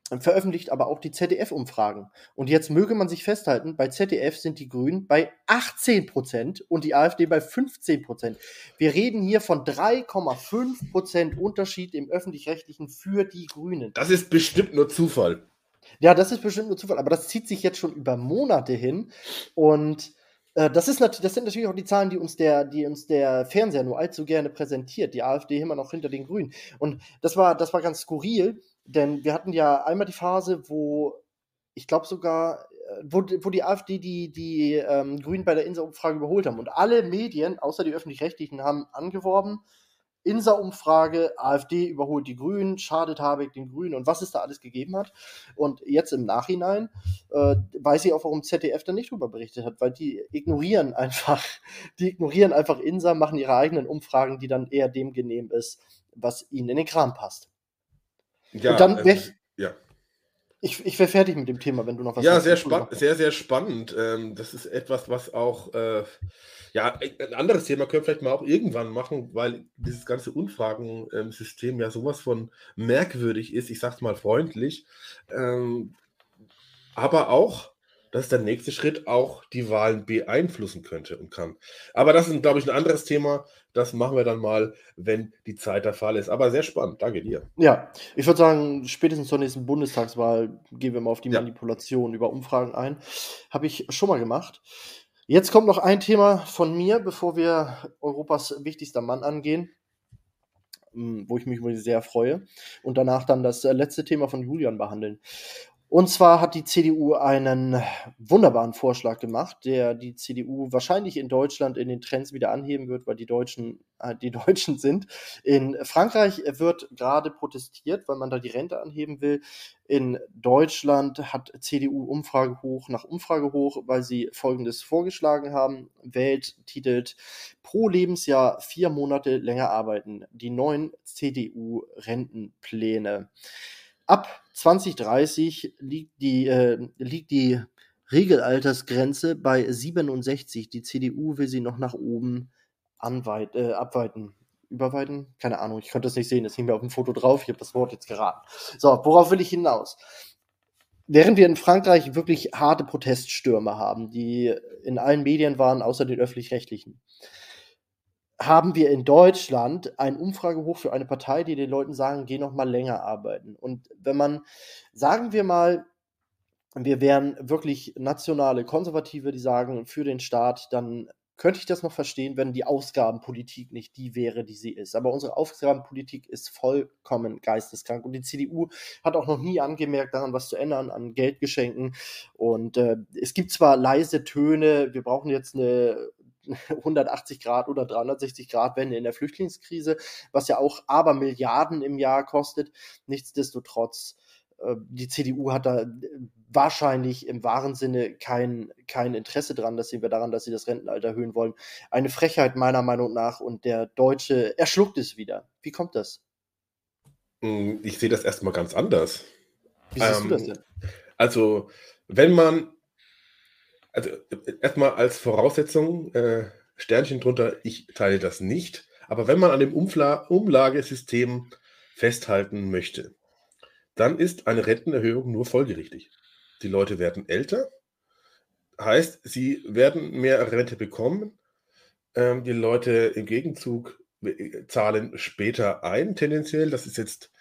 A: veröffentlicht aber auch die ZDF-Umfragen. Und jetzt möge man sich festhalten, bei ZDF sind die Grünen bei 18 Prozent und die AfD bei 15 Prozent. Wir reden hier von 3,5 Prozent Unterschied im öffentlich-rechtlichen für die Grünen.
B: Das ist bestimmt nur Zufall.
A: Ja, das ist bestimmt nur Zufall, aber das zieht sich jetzt schon über Monate hin und Äh, das, ist das sind natürlich auch die Zahlen, die uns, der, die uns der Fernseher nur allzu gerne präsentiert. Die AfD immer noch hinter den Grünen. Und das war, das war ganz skurril, denn wir hatten ja einmal die Phase, wo ich glaube sogar, äh, wo, wo die AfD die, die ähm, Grünen bei der Insa-Umfrage überholt haben. Und alle Medien, außer die öffentlich-rechtlichen, haben angeworben, Insa-Umfrage, AfD überholt die Grünen, schadet Habeck den Grünen und was es da alles gegeben hat. Und jetzt im Nachhinein äh, weiß ich auch, warum ZDF da nicht drüber berichtet hat, weil die ignorieren einfach, die ignorieren einfach Insa, machen ihre eigenen Umfragen, die dann eher dem genehm ist, was ihnen in den Kram passt. Ja, und dann äh, ja. Ich, ich wäre fertig mit dem Thema, wenn du noch
B: was Ja, sehr, spa sehr, sehr spannend. Ähm, das ist etwas, was auch, äh, ja, ein anderes Thema können wir vielleicht mal auch irgendwann machen, weil dieses ganze Umfragensystem ja sowas von merkwürdig ist, ich sag's mal freundlich, ähm, aber auch dass der nächste Schritt auch die Wahlen beeinflussen könnte und kann. Aber das ist, glaube ich, ein anderes Thema. Das machen wir dann mal, wenn die Zeit der Fall ist. Aber sehr spannend. Danke dir.
A: Ja, ich würde sagen, spätestens zur nächsten Bundestagswahl gehen wir mal auf die ja. Manipulation über Umfragen ein. Habe ich schon mal gemacht. Jetzt kommt noch ein Thema von mir, bevor wir Europas wichtigster Mann angehen hm, wo ich mich sehr freue. Und danach dann das äh, letzte Thema von Julian behandeln. Und zwar hat die CDU einen wunderbaren Vorschlag gemacht, der die CDU wahrscheinlich in Deutschland in den Trends wieder anheben wird, weil die Deutschen äh, die [laughs] Deutschen sind. In Frankreich wird gerade protestiert, weil man da die Rente anheben will. In Deutschland hat CDU Umfrage hoch nach Umfrage hoch, weil sie Folgendes vorgeschlagen haben. Welt titelt pro Lebensjahr vier Monate länger arbeiten. Die neuen CDU-Rentenpläne. Ab 2030 liegt die, äh, liegt die Regelaltersgrenze bei 67. Die CDU will sie noch nach oben anweit, äh, abweiten. Überweiten? Keine Ahnung, ich konnte das nicht sehen, das hing mir auf dem Foto drauf, ich habe das Wort jetzt geraten. So, worauf will ich hinaus? Während wir in Frankreich wirklich harte Proteststürme haben, die in allen Medien waren, außer den öffentlich-rechtlichen, haben wir in Deutschland ein Umfragehoch für eine Partei, die den Leuten sagen, geh noch mal länger arbeiten. Und wenn man, sagen wir mal, wir wären wirklich nationale Konservative, die sagen, für den Staat, dann könnte ich das noch verstehen, wenn die Ausgabenpolitik nicht die wäre, die sie ist. Aber unsere Ausgabenpolitik ist vollkommen geisteskrank. Und die CDU hat auch noch nie angemerkt, daran was zu ändern, an Geldgeschenken. Und äh, es gibt zwar leise Töne, wir brauchen jetzt eine 180 Grad oder 360 Grad Wende in der Flüchtlingskrise, was ja auch aber Milliarden im Jahr kostet. Nichtsdestotrotz, äh, die CDU hat da äh, wahrscheinlich im wahren Sinne kein, kein Interesse dran. Das sehen wir daran, dass sie das Rentenalter erhöhen wollen. Eine Frechheit meiner Meinung nach und der Deutsche erschluckt es wieder. Wie kommt das?
B: Hm, ich sehe das erstmal ganz anders. Wie siehst ähm, du das denn? Also, wenn man also erstmal als Voraussetzung, äh, Sternchen drunter, ich teile das nicht. Aber wenn man an dem Umfla Umlagesystem festhalten möchte, dann ist eine Rentenerhöhung nur folgerichtig. Die Leute werden älter, heißt, sie werden mehr Rente bekommen. Ähm, die Leute im Gegenzug äh, zahlen später ein, tendenziell. Das ist jetzt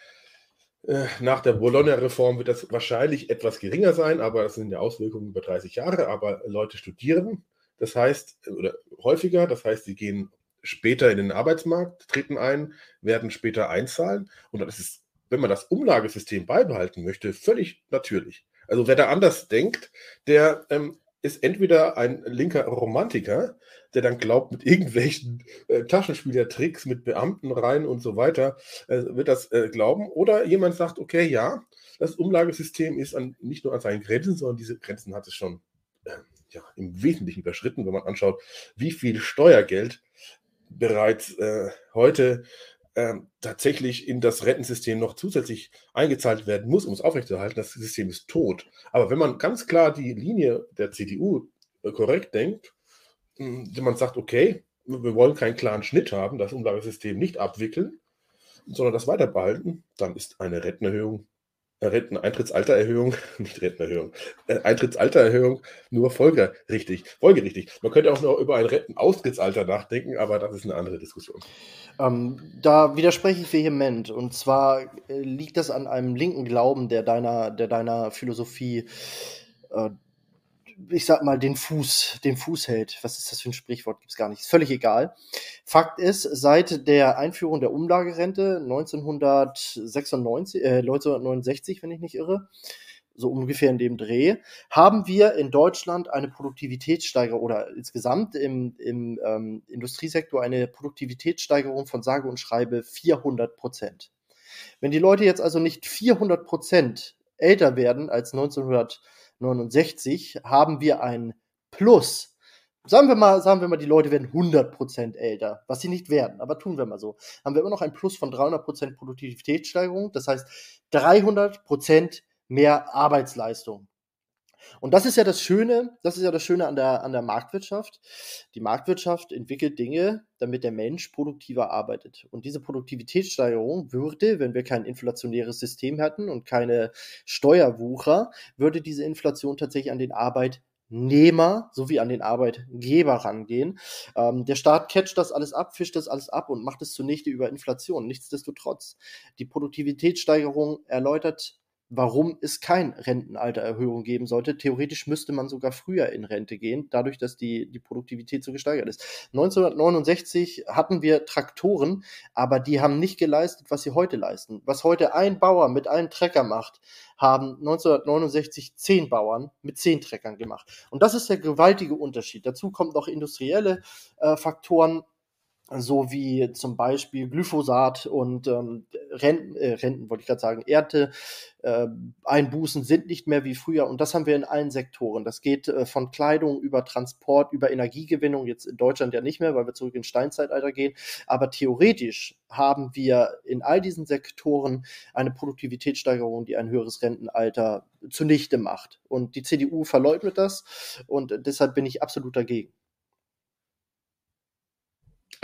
B: nach der Bologna-Reform wird das wahrscheinlich etwas geringer sein, aber das sind ja Auswirkungen über 30 Jahre. Aber Leute studieren, das heißt, oder häufiger, das heißt, sie gehen später in den Arbeitsmarkt, treten ein, werden später einzahlen. Und das ist, wenn man das Umlagesystem beibehalten möchte, völlig natürlich. Also wer da anders denkt, der ähm, ist entweder ein linker Romantiker, der dann glaubt, mit irgendwelchen äh, Taschenspielertricks, mit Beamten rein und so weiter, äh, wird das äh, glauben. Oder jemand sagt, okay, ja, das Umlagesystem ist an, nicht nur an seinen Grenzen, sondern diese Grenzen hat es schon äh, ja, im Wesentlichen überschritten, wenn man anschaut, wie viel Steuergeld bereits äh, heute ähm, tatsächlich in das Rentensystem noch zusätzlich eingezahlt werden muss, um es aufrechtzuerhalten. Das System ist tot. Aber wenn man ganz klar die Linie der CDU äh, korrekt denkt, wenn man sagt, okay, wir wollen keinen klaren Schnitt haben, das Umlagesystem nicht abwickeln, sondern das weiter behalten, dann ist eine Rentenerhöhung Renteneintrittsaltererhöhung, [laughs] nicht Rentenerhöhung, äh, Eintrittsaltererhöhung nur folgerichtig, folgerichtig. Man könnte auch noch über ein Rentenaustrittsalter nachdenken, aber das ist eine andere Diskussion.
A: Ähm, da widerspreche ich vehement. Und zwar äh, liegt das an einem linken Glauben, der deiner, der deiner Philosophie äh, ich sag mal, den Fuß, den Fuß hält. Was ist das für ein Sprichwort? Gibt's gar nicht. Ist völlig egal. Fakt ist, seit der Einführung der Umlagerente 1996, äh, 1969, wenn ich nicht irre, so ungefähr in dem Dreh, haben wir in Deutschland eine Produktivitätssteigerung oder insgesamt im, im ähm, Industriesektor eine Produktivitätssteigerung von sage und schreibe 400 Prozent. Wenn die Leute jetzt also nicht 400 Prozent älter werden als 1969, haben wir ein Plus. Sagen wir mal, sagen wir mal, die Leute werden 100 Prozent älter, was sie nicht werden, aber tun wir mal so. Haben wir immer noch ein Plus von 300 Prozent Produktivitätssteigerung, das heißt 300 Prozent mehr Arbeitsleistung. Und das ist ja das Schöne, das ist ja das Schöne an der, an der Marktwirtschaft. Die Marktwirtschaft entwickelt Dinge, damit der Mensch produktiver arbeitet. Und diese Produktivitätssteigerung würde, wenn wir kein inflationäres System hätten und keine Steuerwucher, würde diese Inflation tatsächlich an den Arbeitnehmer sowie an den Arbeitgeber rangehen. Ähm, der Staat catcht das alles ab, fischt das alles ab und macht es zunichte über Inflation. Nichtsdestotrotz, die Produktivitätssteigerung erläutert warum es kein Rentenaltererhöhung geben sollte. Theoretisch müsste man sogar früher in Rente gehen, dadurch, dass die, die Produktivität so gesteigert ist. 1969 hatten wir Traktoren, aber die haben nicht geleistet, was sie heute leisten. Was heute ein Bauer mit einem Trecker macht, haben 1969 zehn Bauern mit zehn Treckern gemacht. Und das ist der gewaltige Unterschied. Dazu kommt noch industrielle äh, Faktoren, so wie zum Beispiel Glyphosat und ähm, Renten, äh, Renten wollte ich gerade sagen, Ernte, äh, Einbußen sind nicht mehr wie früher und das haben wir in allen Sektoren. Das geht äh, von Kleidung über Transport, über Energiegewinnung, jetzt in Deutschland ja nicht mehr, weil wir zurück ins Steinzeitalter gehen, aber theoretisch haben wir in all diesen Sektoren eine Produktivitätssteigerung, die ein höheres Rentenalter zunichte macht. Und die CDU verleugnet das und deshalb bin ich absolut dagegen.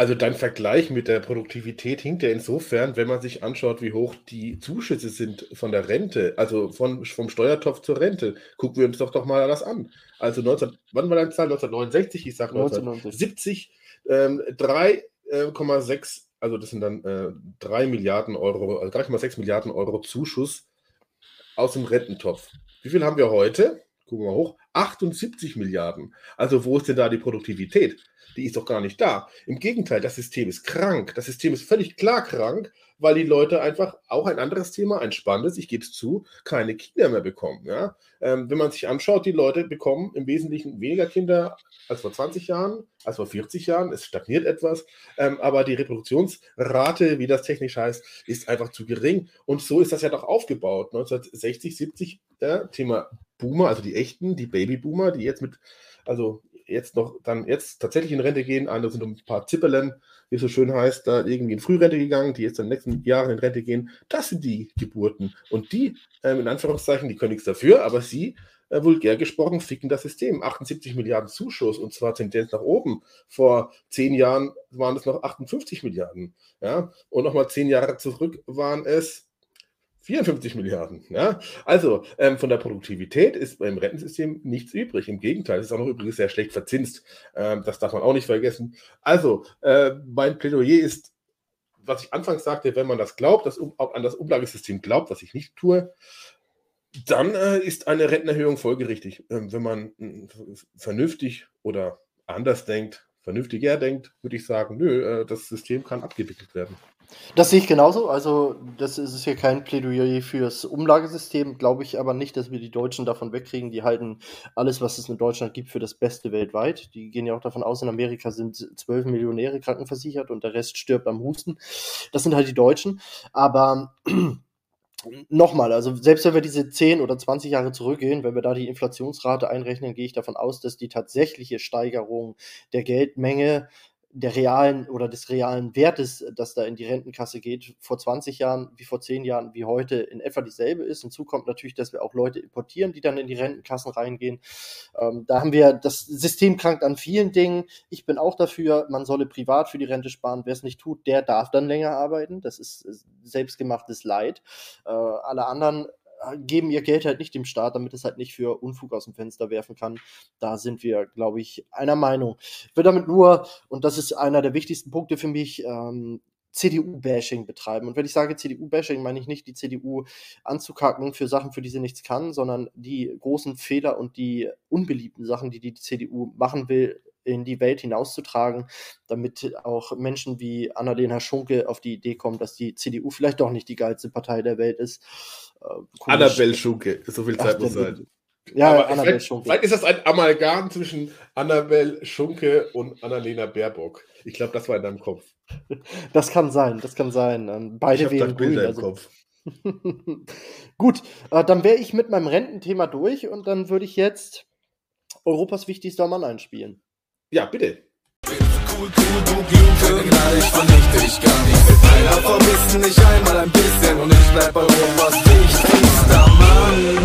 B: Also dein Vergleich mit der Produktivität hinkt ja insofern, wenn man sich anschaut, wie hoch die Zuschüsse sind von der Rente, also von, vom Steuertopf zur Rente. Gucken wir uns doch doch mal das an. Also 19, wann war deine Zahl? 1969, ich sage 1970, ähm, 3,6, also das sind dann äh, 3 Milliarden Euro, also 3,6 Milliarden Euro Zuschuss aus dem Rententopf. Wie viel haben wir heute? Gucken wir hoch. 78 Milliarden. Also wo ist denn da die Produktivität? die ist doch gar nicht da. Im Gegenteil, das System ist krank. Das System ist völlig klar krank, weil die Leute einfach auch ein anderes Thema, ein spannendes, ich gebe es zu, keine Kinder mehr bekommen. Ja? Ähm, wenn man sich anschaut, die Leute bekommen im Wesentlichen weniger Kinder als vor 20 Jahren, als vor 40 Jahren. Es stagniert etwas, ähm, aber die Reproduktionsrate, wie das technisch heißt, ist einfach zu gering. Und so ist das ja doch aufgebaut. 1960, 70, ja, Thema Boomer, also die echten, die Babyboomer, die jetzt mit, also jetzt noch dann jetzt tatsächlich in Rente gehen. Andere sind um ein paar Zipperlen, wie es so schön heißt, da irgendwie in Frührente gegangen, die jetzt in den nächsten Jahren in Rente gehen. Das sind die Geburten. Und die, ähm, in Anführungszeichen, die können nichts dafür, aber sie, äh, vulgär gesprochen, ficken das System. 78 Milliarden Zuschuss und zwar Tendenz nach oben. Vor zehn Jahren waren es noch 58 Milliarden. Ja? Und nochmal zehn Jahre zurück waren es 54 Milliarden. Ja? Also ähm, von der Produktivität ist beim Rentensystem nichts übrig. Im Gegenteil, es ist auch noch übrigens sehr schlecht verzinst. Ähm, das darf man auch nicht vergessen. Also äh, mein Plädoyer ist, was ich anfangs sagte, wenn man das glaubt, das, an das Umlagesystem glaubt, was ich nicht tue, dann äh, ist eine Rentenerhöhung folgerichtig. Ähm, wenn man äh, vernünftig oder anders denkt, vernünftiger denkt, würde ich sagen, nö, äh, das System kann abgewickelt werden.
A: Das sehe ich genauso. Also, das ist hier kein Plädoyer fürs Umlagesystem, glaube ich aber nicht, dass wir die Deutschen davon wegkriegen. Die halten alles, was es in Deutschland gibt, für das Beste weltweit. Die gehen ja auch davon aus, in Amerika sind zwölf Millionäre krankenversichert und der Rest stirbt am Husten. Das sind halt die Deutschen. Aber nochmal, also selbst wenn wir diese 10 oder 20 Jahre zurückgehen, wenn wir da die Inflationsrate einrechnen, gehe ich davon aus, dass die tatsächliche Steigerung der Geldmenge der realen oder des realen Wertes, das da in die Rentenkasse geht, vor 20 Jahren wie vor 10 Jahren wie heute in etwa dieselbe ist. Hinzu kommt natürlich, dass wir auch Leute importieren, die dann in die Rentenkassen reingehen. Ähm, da haben wir, das System krankt an vielen Dingen. Ich bin auch dafür, man solle privat für die Rente sparen. Wer es nicht tut, der darf dann länger arbeiten. Das ist selbstgemachtes Leid. Äh, alle anderen geben ihr Geld halt nicht dem Staat, damit es halt nicht für Unfug aus dem Fenster werfen kann. Da sind wir, glaube ich, einer Meinung. Ich will damit nur, und das ist einer der wichtigsten Punkte für mich, ähm, CDU-Bashing betreiben. Und wenn ich sage CDU-Bashing, meine ich nicht die CDU anzukacken für Sachen, für die sie nichts kann, sondern die großen Fehler und die unbeliebten Sachen, die die CDU machen will, in die Welt hinauszutragen, damit auch Menschen wie Annalena Schunke auf die Idee kommen, dass die CDU vielleicht doch nicht die geilste Partei der Welt ist.
B: Äh, Annabelle Schunke, so viel Zeit Ach, muss sein.
A: Ja, Aber Annabelle Schunke.
B: Vielleicht ist das ein Amalgam zwischen Annabelle Schunke und Annalena Baerbock. Ich glaube, das war in deinem Kopf.
A: Das kann sein, das kann sein. Ähm, beide wählen
B: grün. Bilder im also. Kopf.
A: Gut, äh, dann wäre ich mit meinem Rententhema durch und dann würde ich jetzt Europas wichtigster Mann einspielen.
B: Ja, bitte.
D: Cool, cool, du Blute, Gnade, dich gar nicht. Einmal ein bisschen und ich bleib Europas wichtigster
A: Mann.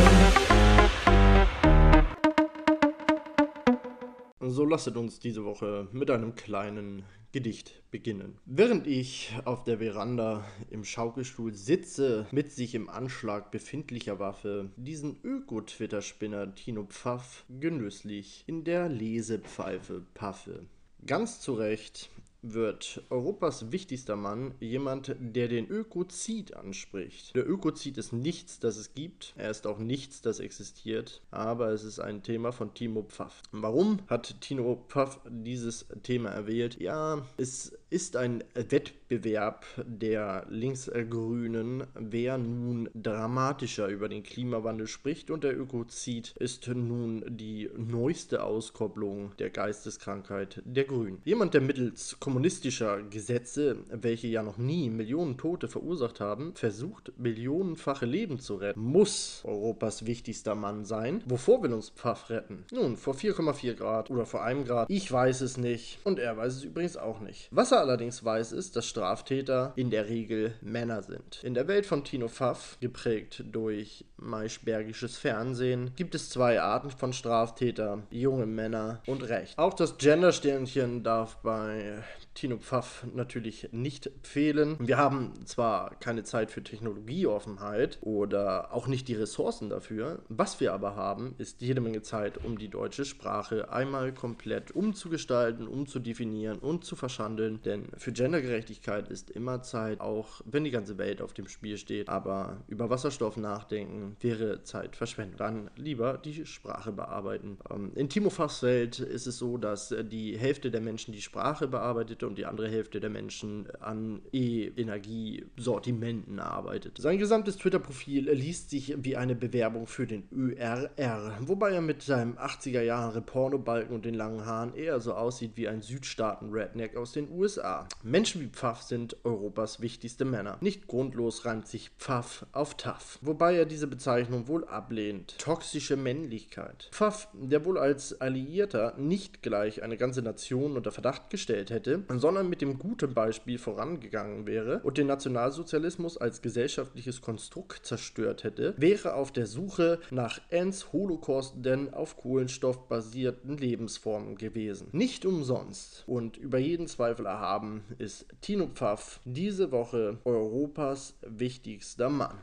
A: So lasset uns diese Woche mit einem kleinen Gedicht beginnen. Während ich auf der Veranda im Schaukelstuhl sitze, mit sich im Anschlag befindlicher Waffe, diesen Öko-Twitter-Spinner Tino Pfaff genüsslich in der Lesepfeife paffe. Ganz zu Recht wird Europas wichtigster Mann jemand, der den Ökozid anspricht. Der Ökozid ist nichts, das es gibt, er ist auch nichts, das existiert, aber es ist ein Thema von Timo Pfaff. Warum hat Timo Pfaff dieses Thema erwählt? Ja, es ist ein Wettbewerb der Linksgrünen, wer nun dramatischer über den Klimawandel spricht und der Ökozid ist nun die neueste Auskopplung der Geisteskrankheit der Grünen. Jemand, der mittels kommunistischer Gesetze, welche ja noch nie Millionen Tote verursacht haben, versucht, millionenfache Leben zu retten, muss Europas wichtigster Mann sein. Wovor will uns Pfaff retten? Nun, vor 4,4 Grad oder vor einem Grad? Ich weiß es nicht und er weiß es übrigens auch nicht. Was er allerdings weiß, ist, dass Straftäter in der Regel Männer sind. In der Welt von Tino Pfaff, geprägt durch maischbergisches Fernsehen, gibt es zwei Arten von Straftäter, junge Männer und Recht. Auch das Gendersternchen darf bei Tino Pfaff natürlich nicht fehlen. Wir haben zwar keine Zeit für Technologieoffenheit oder auch nicht die Ressourcen dafür. Was wir aber haben, ist jede Menge Zeit, um die deutsche Sprache einmal komplett umzugestalten, umzudefinieren und zu verschandeln. Denn für Gendergerechtigkeit ist immer Zeit, auch wenn die ganze Welt auf dem Spiel steht. Aber über Wasserstoff nachdenken wäre Zeitverschwendung. Dann lieber die Sprache bearbeiten. Ähm, in Timo Pfaffs Welt ist es so, dass die Hälfte der Menschen die Sprache bearbeitet und die andere Hälfte der Menschen an E-Energiesortimenten arbeitet. Sein gesamtes Twitter-Profil liest sich wie eine Bewerbung für den ÖRR, wobei er mit seinem 80er Jahre Pornobalken und den langen Haaren eher so aussieht wie ein Südstaaten-Redneck aus den USA. Menschen wie Pfaff sind Europas wichtigste Männer. Nicht grundlos reimt sich Pfaff auf Taff, wobei er diese Bezeichnung wohl ablehnt. Toxische Männlichkeit. Pfaff, der wohl als Alliierter nicht gleich eine ganze Nation unter Verdacht gestellt hätte, sondern mit dem guten Beispiel vorangegangen wäre und den Nationalsozialismus als gesellschaftliches Konstrukt zerstört hätte, wäre auf der Suche nach Ends Holocaust denn auf Kohlenstoff basierten Lebensformen gewesen. Nicht umsonst und über jeden Zweifel erhaben ist Tino Pfaff diese Woche Europas wichtigster Mann.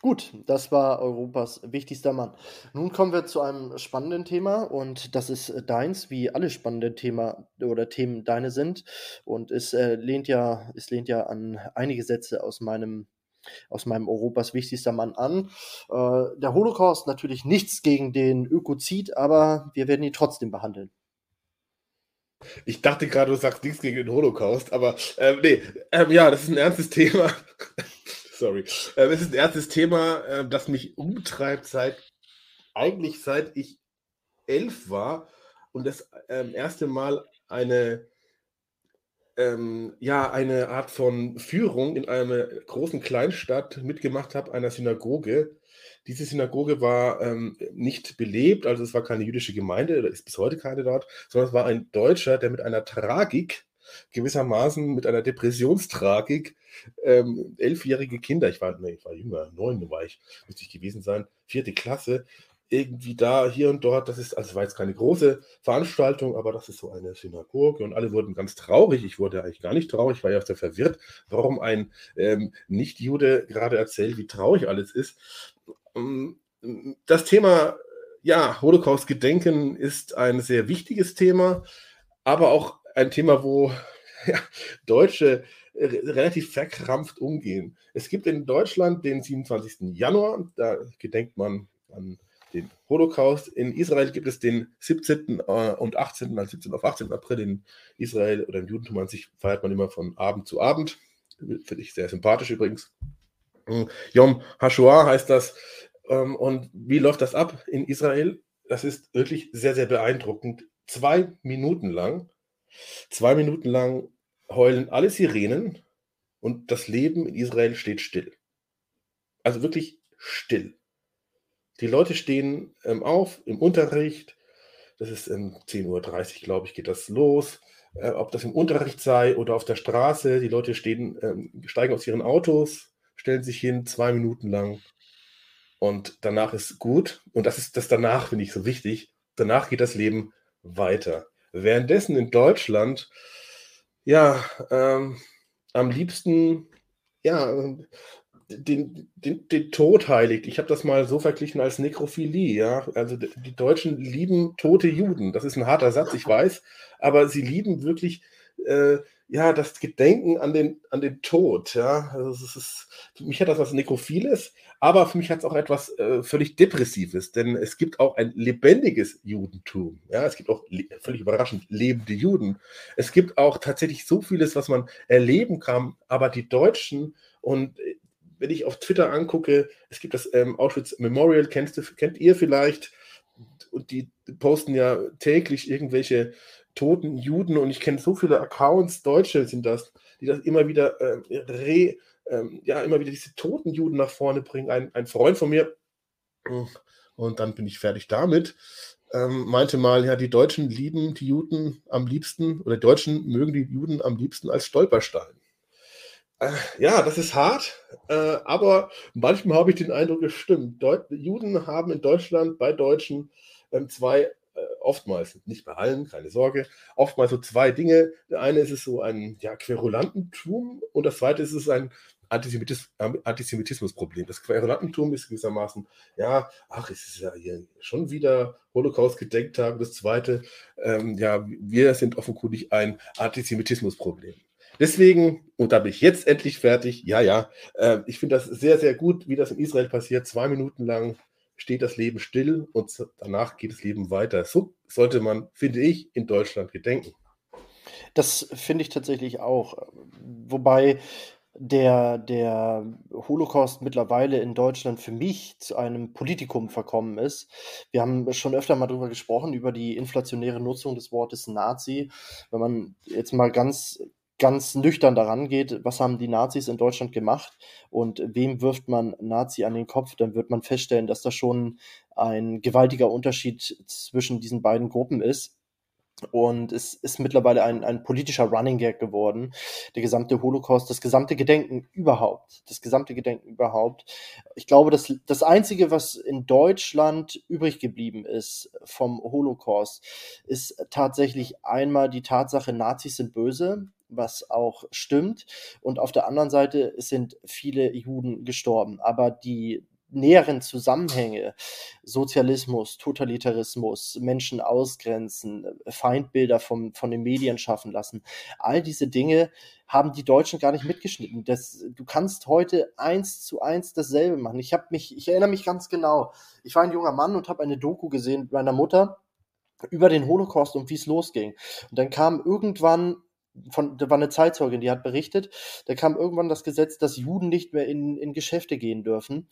A: Gut, das war Europas wichtigster Mann. Nun kommen wir zu einem spannenden Thema und das ist deins, wie alle spannenden Thema oder Themen deine sind. Und es äh, lehnt ja, es lehnt ja an einige Sätze aus meinem aus meinem Europas wichtigster Mann an. Äh, der Holocaust natürlich nichts gegen den Ökozid, aber wir werden ihn trotzdem behandeln.
B: Ich dachte gerade, du sagst nichts gegen den Holocaust, aber äh, nee, ähm, ja, das ist ein ernstes [laughs] Thema. Sorry. Ähm, es ist ein erstes Thema, äh, das mich umtreibt seit eigentlich seit ich elf war und das ähm, erste Mal eine ähm, ja eine Art von Führung in einer großen Kleinstadt mitgemacht habe, einer Synagoge. Diese Synagoge war ähm, nicht belebt, also es war keine jüdische Gemeinde, oder ist bis heute keine dort, sondern es war ein Deutscher, der mit einer Tragik gewissermaßen mit einer Depressionstragik ähm, elfjährige Kinder, ich war, nee, ich war jünger, neun war ich, müsste ich gewesen sein, vierte Klasse, irgendwie da, hier und dort, das ist, also war jetzt keine große Veranstaltung, aber das ist so eine Synagoge und alle wurden ganz traurig. Ich wurde eigentlich gar nicht traurig, war ja auch sehr verwirrt, warum ein ähm, Nicht-Jude gerade erzählt, wie traurig alles ist. Ähm, das Thema, ja, Holocaust-Gedenken ist ein sehr wichtiges Thema, aber auch ein Thema, wo [laughs] ja, Deutsche relativ verkrampft umgehen. Es gibt in Deutschland den 27. Januar, da gedenkt man an den Holocaust. In Israel gibt es den 17. Äh, und 18. Also 17. auf 18. April in Israel oder im Judentum an sich feiert man immer von Abend zu Abend. Finde ich sehr sympathisch übrigens. Hm, Yom HaShoah heißt das. Ähm, und wie läuft das ab in Israel? Das ist wirklich sehr, sehr beeindruckend. Zwei Minuten lang, zwei Minuten lang heulen alle Sirenen und das Leben in Israel steht still. Also wirklich still. Die Leute stehen ähm, auf im Unterricht. Das ist um 10.30 Uhr, glaube ich, geht das los. Äh, ob das im Unterricht sei oder auf der Straße. Die Leute stehen, ähm, steigen aus ihren Autos, stellen sich hin, zwei Minuten lang. Und danach ist gut. Und das ist das danach, finde ich, so wichtig. Danach geht das Leben weiter. Währenddessen in Deutschland, ja, ähm, am liebsten, ja, den, den, den Tod heiligt. Ich habe das mal so verglichen als Nekrophilie. Ja? Also die Deutschen lieben tote Juden. Das ist ein harter Satz, ich weiß, aber sie lieben wirklich äh, ja das Gedenken an den, an den Tod. Ja? Also es ist, für mich hat das was Nekrophiles, aber für mich hat es auch etwas äh, völlig Depressives, denn es gibt auch ein lebendiges Judentum. Ja? Es gibt auch völlig überraschend lebende Juden. Es gibt auch tatsächlich so vieles, was man erleben kann, aber die Deutschen und wenn ich auf Twitter angucke, es gibt das ähm, Auschwitz Memorial, kennst du, kennt ihr vielleicht? Und die posten ja täglich irgendwelche toten Juden und ich kenne so viele Accounts, Deutsche sind das, die das immer wieder äh, re, ähm, ja, immer wieder diese toten Juden nach vorne bringen. Ein, ein Freund von mir, und dann bin ich fertig damit, ähm, meinte mal, ja, die Deutschen lieben die Juden am liebsten, oder die Deutschen mögen die Juden am liebsten als Stolperstein. Äh, ja, das ist hart, äh, aber manchmal habe ich den Eindruck, es stimmt. Juden haben in Deutschland bei Deutschen ähm, zwei, oftmals, nicht bei allen, keine Sorge, oftmals so zwei Dinge. Der eine ist es so ein ja, Querulantentum und das zweite ist es ein Antisemitis Antisemitismusproblem. Das Querulantentum ist gewissermaßen, ja, ach, es ist ja hier schon wieder Holocaust-Gedenktag. Das zweite, ähm, ja, wir sind offenkundig ein Antisemitismusproblem. Deswegen, und da bin ich jetzt endlich fertig, ja, ja, äh, ich finde das sehr, sehr gut, wie das in Israel passiert. Zwei Minuten lang steht das Leben still und danach geht das Leben weiter. So sollte man, finde ich, in Deutschland gedenken.
A: Das finde ich tatsächlich auch. Wobei der, der Holocaust mittlerweile in Deutschland für mich zu einem Politikum verkommen ist. Wir haben schon öfter mal darüber gesprochen, über die inflationäre Nutzung des Wortes Nazi. Wenn man jetzt mal ganz ganz nüchtern daran geht, was haben die Nazis in Deutschland gemacht und wem wirft man Nazi an den Kopf, dann wird man feststellen, dass da schon ein gewaltiger Unterschied zwischen diesen beiden Gruppen ist. Und es ist mittlerweile ein, ein politischer Running Gag geworden. Der gesamte Holocaust, das gesamte Gedenken überhaupt, das gesamte Gedenken überhaupt. Ich glaube, das, das Einzige, was in Deutschland übrig geblieben ist vom Holocaust, ist tatsächlich einmal die Tatsache, Nazis sind böse was auch stimmt. Und auf der anderen Seite sind viele Juden gestorben. Aber die näheren Zusammenhänge, Sozialismus, Totalitarismus, Menschen ausgrenzen, Feindbilder vom, von den Medien schaffen lassen, all diese Dinge haben die Deutschen gar nicht mitgeschnitten. Das, du kannst heute eins zu eins dasselbe machen. Ich habe mich, ich erinnere mich ganz genau. Ich war ein junger Mann und habe eine Doku gesehen mit meiner Mutter über den Holocaust und wie es losging. Und dann kam irgendwann von, da war eine Zeitzeugin, die hat berichtet, da kam irgendwann das Gesetz, dass Juden nicht mehr in, in Geschäfte gehen dürfen.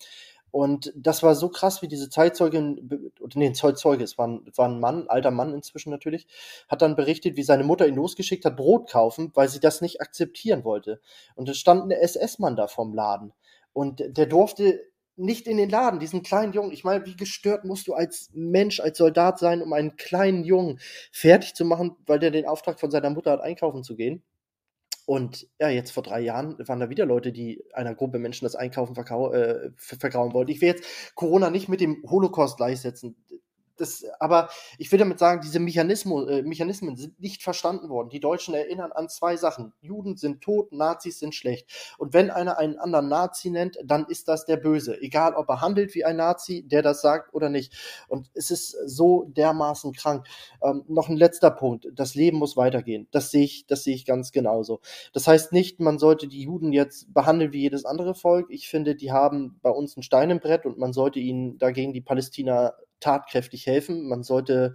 A: Und das war so krass, wie diese Zeitzeugin, nee, Zeuge, es war, ein, war ein Mann, alter Mann inzwischen natürlich, hat dann berichtet, wie seine Mutter ihn losgeschickt hat, Brot kaufen, weil sie das nicht akzeptieren wollte. Und es stand ein SS-Mann da vorm Laden. Und der durfte nicht in den Laden, diesen kleinen Jungen. Ich meine, wie gestört musst du als Mensch, als Soldat sein, um einen kleinen Jungen fertig zu machen, weil der den Auftrag von seiner Mutter hat, einkaufen zu gehen. Und ja, jetzt vor drei Jahren waren da wieder Leute, die einer Gruppe Menschen das Einkaufen verkau äh, vergrauen wollten. Ich will jetzt Corona nicht mit dem Holocaust gleichsetzen. Das, aber ich will damit sagen, diese Mechanismus, äh, Mechanismen sind nicht verstanden worden. Die Deutschen erinnern an zwei Sachen. Juden sind tot, Nazis sind schlecht. Und wenn einer einen anderen Nazi nennt, dann ist das der Böse. Egal, ob er handelt wie ein Nazi, der das sagt oder nicht. Und es ist so dermaßen krank. Ähm, noch ein letzter Punkt. Das Leben muss weitergehen. Das sehe ich, das sehe ich ganz genauso. Das heißt nicht, man sollte die Juden jetzt behandeln wie jedes andere Volk. Ich finde, die haben bei uns ein Stein im Brett und man sollte ihnen dagegen die Palästina tatkräftig helfen. Man sollte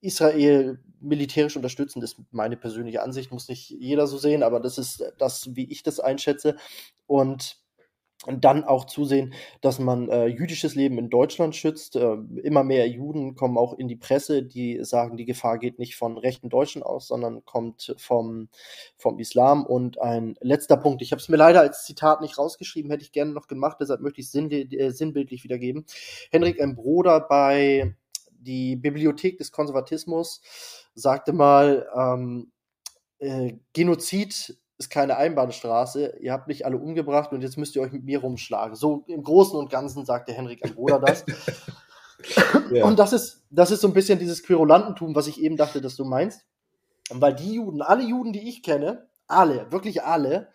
A: Israel militärisch unterstützen. Das ist meine persönliche Ansicht, muss nicht jeder so sehen, aber das ist das, wie ich das einschätze. Und und dann auch zusehen, dass man äh, jüdisches Leben in Deutschland schützt. Äh, immer mehr Juden kommen auch in die Presse, die sagen, die Gefahr geht nicht von rechten Deutschen aus, sondern kommt vom, vom Islam. Und ein letzter Punkt, ich habe es mir leider als Zitat nicht rausgeschrieben, hätte ich gerne noch gemacht, deshalb möchte ich es sinn, äh, sinnbildlich wiedergeben. Henrik M. Broder bei die Bibliothek des Konservatismus sagte mal, ähm, äh, Genozid ist keine Einbahnstraße, ihr habt mich alle umgebracht und jetzt müsst ihr euch mit mir rumschlagen. So im Großen und Ganzen sagte Henrik Amboda das. [laughs] ja. Und das ist, das ist so ein bisschen dieses Querulantentum, was ich eben dachte, dass du meinst. Weil die Juden, alle Juden, die ich kenne, alle, wirklich alle,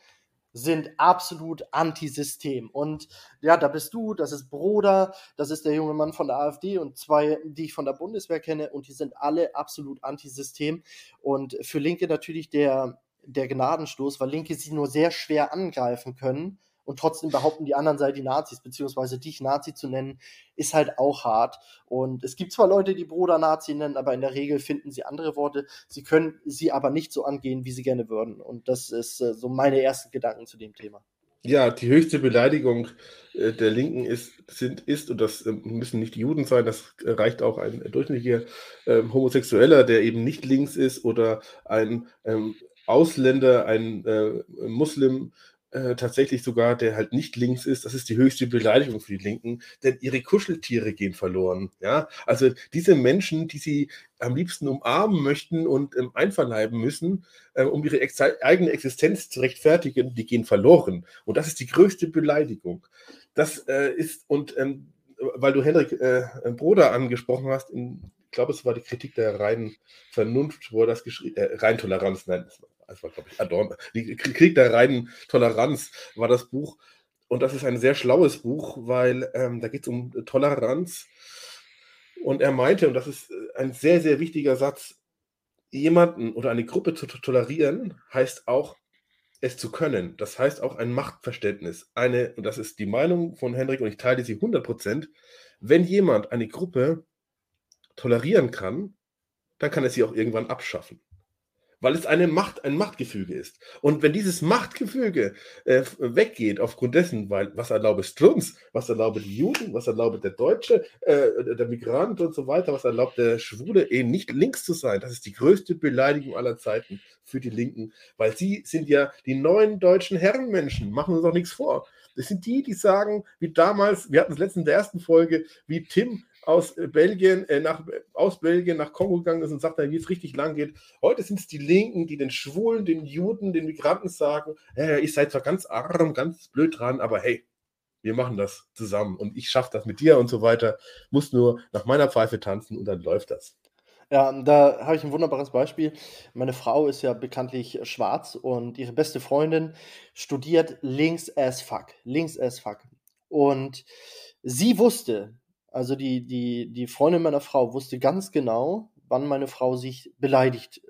A: sind absolut antisystem. Und ja, da bist du, das ist Broder, das ist der junge Mann von der AfD und zwei, die ich von der Bundeswehr kenne, und die sind alle absolut antisystem. Und für Linke natürlich der der Gnadenstoß, weil Linke sie nur sehr schwer angreifen können und trotzdem behaupten die anderen sei die Nazis, beziehungsweise dich Nazi zu nennen, ist halt auch hart. Und es gibt zwar Leute, die Bruder Nazi nennen, aber in der Regel finden sie andere Worte. Sie können sie aber nicht so angehen, wie sie gerne würden. Und das ist äh, so meine ersten Gedanken zu dem Thema.
B: Ja, die höchste Beleidigung äh, der Linken ist, sind, ist, und das äh, müssen nicht die Juden sein, das reicht auch ein durchschnittlicher äh, Homosexueller, der eben nicht links ist, oder ein ähm, Ausländer, ein äh, Muslim, äh, tatsächlich sogar, der halt nicht links ist, das ist die höchste Beleidigung für die Linken, denn ihre Kuscheltiere gehen verloren. Ja, also diese Menschen, die sie am liebsten umarmen möchten und ähm, einverleiben müssen, äh, um ihre ex eigene Existenz zu rechtfertigen, die gehen verloren. Und das ist die größte Beleidigung. Das äh, ist, und ähm, weil du Henrik äh, Broder angesprochen hast, in, ich glaube, es war die Kritik der reinen Vernunft, wo er das geschrieben, äh, rein Toleranz, nein, das war das war, glaube ich, Adorno. Krieg der reinen Toleranz war das Buch. Und das ist ein sehr schlaues Buch, weil ähm, da geht es um Toleranz. Und er meinte, und das ist äh, ein sehr, sehr wichtiger Satz, jemanden oder eine Gruppe zu tolerieren, heißt auch, es zu können. Das heißt auch ein Machtverständnis. Eine, und das ist die Meinung von Henrik, und ich teile sie 100%, wenn jemand eine Gruppe tolerieren kann, dann kann er sie auch irgendwann abschaffen weil es eine Macht, ein Machtgefüge ist. Und wenn dieses Machtgefüge äh, weggeht aufgrund dessen, weil was erlaube Strunz, was erlaube die Juden, was erlaube der Deutsche, äh, der Migrant und so weiter, was erlaubt der Schwule, eben nicht links zu sein, das ist die größte Beleidigung aller Zeiten für die Linken, weil sie sind ja die neuen deutschen Herrenmenschen, machen uns auch nichts vor. Das sind die, die sagen, wie damals, wir hatten es letztens in der ersten Folge, wie Tim aus Belgien, äh, nach, aus Belgien nach Kongo gegangen ist und sagt, wie es richtig lang geht. Heute sind es die Linken, die den Schwulen, den Juden, den Migranten sagen, hey, ihr seid zwar ganz arm, ganz blöd dran, aber hey, wir machen das zusammen und ich schaffe das mit dir und so weiter. Muss nur nach meiner Pfeife tanzen und dann läuft das.
A: Ja, da habe ich ein wunderbares Beispiel. Meine Frau ist ja bekanntlich schwarz und ihre beste Freundin studiert links as fuck. Links as fuck. Und sie wusste, also die, die, die Freundin meiner Frau wusste ganz genau, wann meine Frau sich beleidigt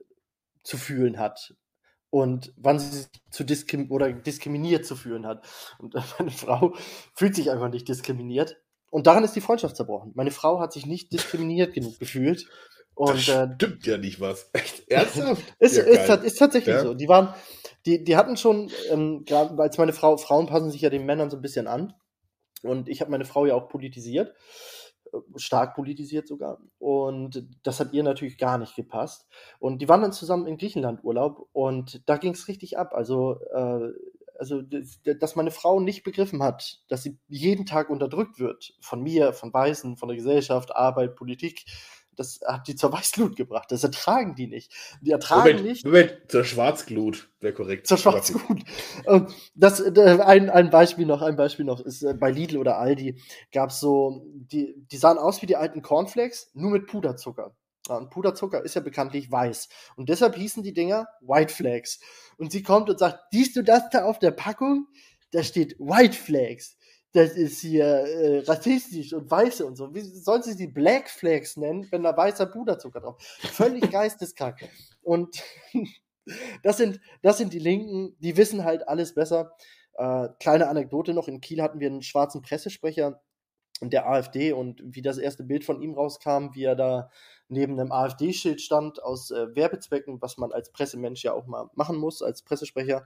A: zu fühlen hat und wann sie sich zu diskim oder diskriminiert zu fühlen hat. Und [laughs] meine Frau fühlt sich einfach nicht diskriminiert. Und daran ist die Freundschaft zerbrochen. Meine Frau hat sich nicht diskriminiert genug gefühlt. Und,
B: das äh, stimmt äh, ja nicht was. Echt ernsthaft? [laughs]
A: ist, ja, ist, ist, tatsächlich ja. so. Die waren, die, die hatten schon, ähm, gerade als meine Frau, Frauen passen sich ja den Männern so ein bisschen an. Und ich habe meine Frau ja auch politisiert, äh, stark politisiert sogar. Und das hat ihr natürlich gar nicht gepasst. Und die waren dann zusammen in Griechenland Urlaub und da ging es richtig ab. Also, äh, also, dass meine Frau nicht begriffen hat, dass sie jeden Tag unterdrückt wird. Von mir, von Weißen, von der Gesellschaft, Arbeit, Politik das hat die zur Weißglut gebracht. Das ertragen die nicht. Die ertragen
B: Moment,
A: nicht.
B: Moment, zur Schwarzglut wäre korrekt.
A: Zur Schwarzglut. das, äh, ein, ein Beispiel noch, ein Beispiel noch ist äh, bei Lidl oder Aldi gab es so, die, die sahen aus wie die alten Cornflakes, nur mit Puderzucker. Ja, und Puderzucker ist ja bekanntlich weiß. Und deshalb hießen die Dinger White Flags. Und sie kommt und sagt, siehst du das da auf der Packung? Da steht White Flags das ist hier äh, rassistisch und weiße und so. Wie sollen sie die Black Flags nennen, wenn da weißer Puderzucker drauf? Völlig [laughs] geisteskrank. Und [laughs] das sind, das sind die Linken, die wissen halt alles besser. Äh, kleine Anekdote noch: In Kiel hatten wir einen schwarzen Pressesprecher der AfD und wie das erste Bild von ihm rauskam, wie er da neben einem AfD-Schild stand aus äh, Werbezwecken, was man als Pressemensch ja auch mal machen muss, als Pressesprecher.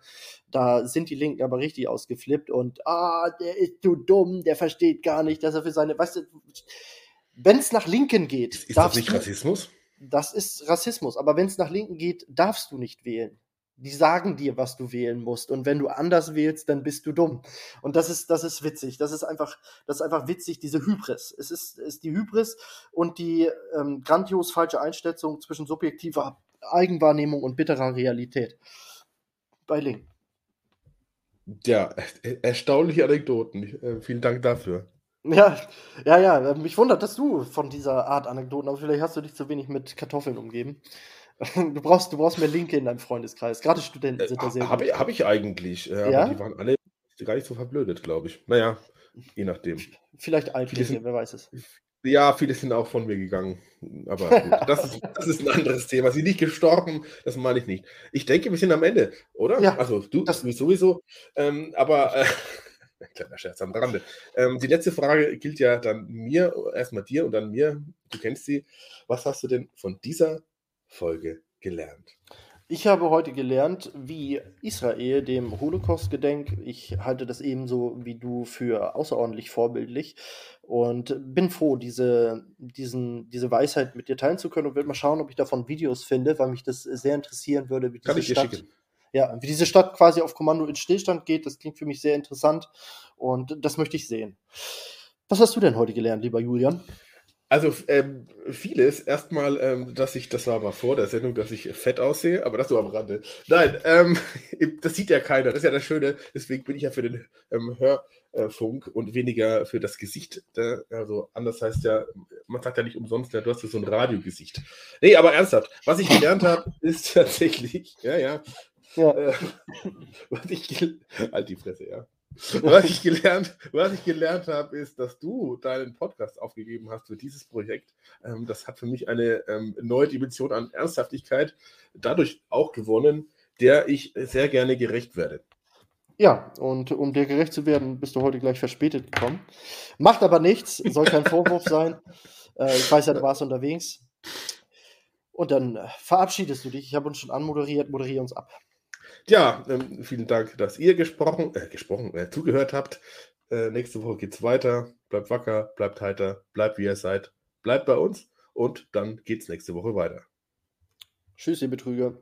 A: Da sind die Linken aber richtig ausgeflippt und ah, der ist zu dumm, der versteht gar nicht, dass er für seine, weißt du, wenn es nach Linken geht.
B: Ist das nicht du, Rassismus?
A: Das ist Rassismus, aber wenn es nach Linken geht, darfst du nicht wählen die sagen dir, was du wählen musst. Und wenn du anders wählst, dann bist du dumm. Und das ist, das ist witzig. Das ist einfach, das ist einfach witzig, diese Hybris. Es ist, ist die Hybris und die ähm, grandios falsche Einschätzung zwischen subjektiver Eigenwahrnehmung und bitterer Realität. Bei Link.
B: Ja, erstaunliche Anekdoten. Äh, vielen Dank dafür.
A: Ja, ja, ja. Mich wundert, dass du von dieser Art Anekdoten, aber vielleicht hast du dich zu wenig mit Kartoffeln umgeben. [laughs] Du brauchst, du brauchst mehr Linke in deinem Freundeskreis. Gerade Studenten äh, sind da sehr
B: Habe ich, hab ich eigentlich. Ja? Aber die waren alle gar nicht so verblödet, glaube ich. Naja, je nachdem.
A: Vielleicht Altlinke, wer weiß es.
B: Ja, viele sind auch von mir gegangen. Aber [laughs] gut, das, ist, das ist ein anderes Thema. Sie sind nicht gestorben, das meine ich nicht. Ich denke, wir sind am Ende, oder?
A: Ja.
B: Also du, das sowieso. Ähm, aber äh, [laughs] kleiner Scherz am Rande. Ähm, die letzte Frage gilt ja dann mir, erstmal dir und dann mir. Du kennst sie. Was hast du denn von dieser Folge gelernt?
A: Ich habe heute gelernt, wie Israel dem Holocaust gedenkt. Ich halte das ebenso wie du für außerordentlich vorbildlich und bin froh, diese, diesen, diese Weisheit mit dir teilen zu können und werde mal schauen, ob ich davon Videos finde, weil mich das sehr interessieren würde, wie diese Stadt, ja, wie diese Stadt quasi auf Kommando in Stillstand geht. Das klingt für mich sehr interessant und das möchte ich sehen. Was hast du denn heute gelernt, lieber Julian?
B: Also ähm, vieles. Erstmal, ähm, dass ich, das war mal vor der Sendung, dass ich fett aussehe, aber das nur am Rande. Nein, ähm, [laughs] das sieht ja keiner. Das ist ja das Schöne. Deswegen bin ich ja für den ähm, Hörfunk und weniger für das Gesicht. also anders heißt ja, man sagt ja nicht umsonst, ja, du hast so ein Radiogesicht. Nee, aber ernsthaft, was ich gelernt habe, ist tatsächlich, ja, ja. ja. Äh, [laughs] was ich, halt die Fresse, ja was [laughs] ich gelernt, was ich gelernt habe, ist, dass du deinen Podcast aufgegeben hast für dieses Projekt. Ähm, das hat für mich eine ähm, neue Dimension an Ernsthaftigkeit dadurch auch gewonnen, der ich sehr gerne gerecht werde.
A: Ja, und um dir gerecht zu werden, bist du heute gleich verspätet gekommen. Macht aber nichts, soll kein Vorwurf [laughs] sein. Äh, ich weiß ja, du warst unterwegs. Und dann äh, verabschiedest du dich. Ich habe uns schon anmoderiert, moderiere uns ab.
B: Ja, ähm, vielen Dank, dass ihr gesprochen, äh, gesprochen, äh, zugehört habt. Äh, nächste Woche geht's weiter. Bleibt wacker, bleibt heiter, bleibt wie ihr seid, bleibt bei uns und dann geht's nächste Woche weiter.
A: Tschüss, ihr Betrüger.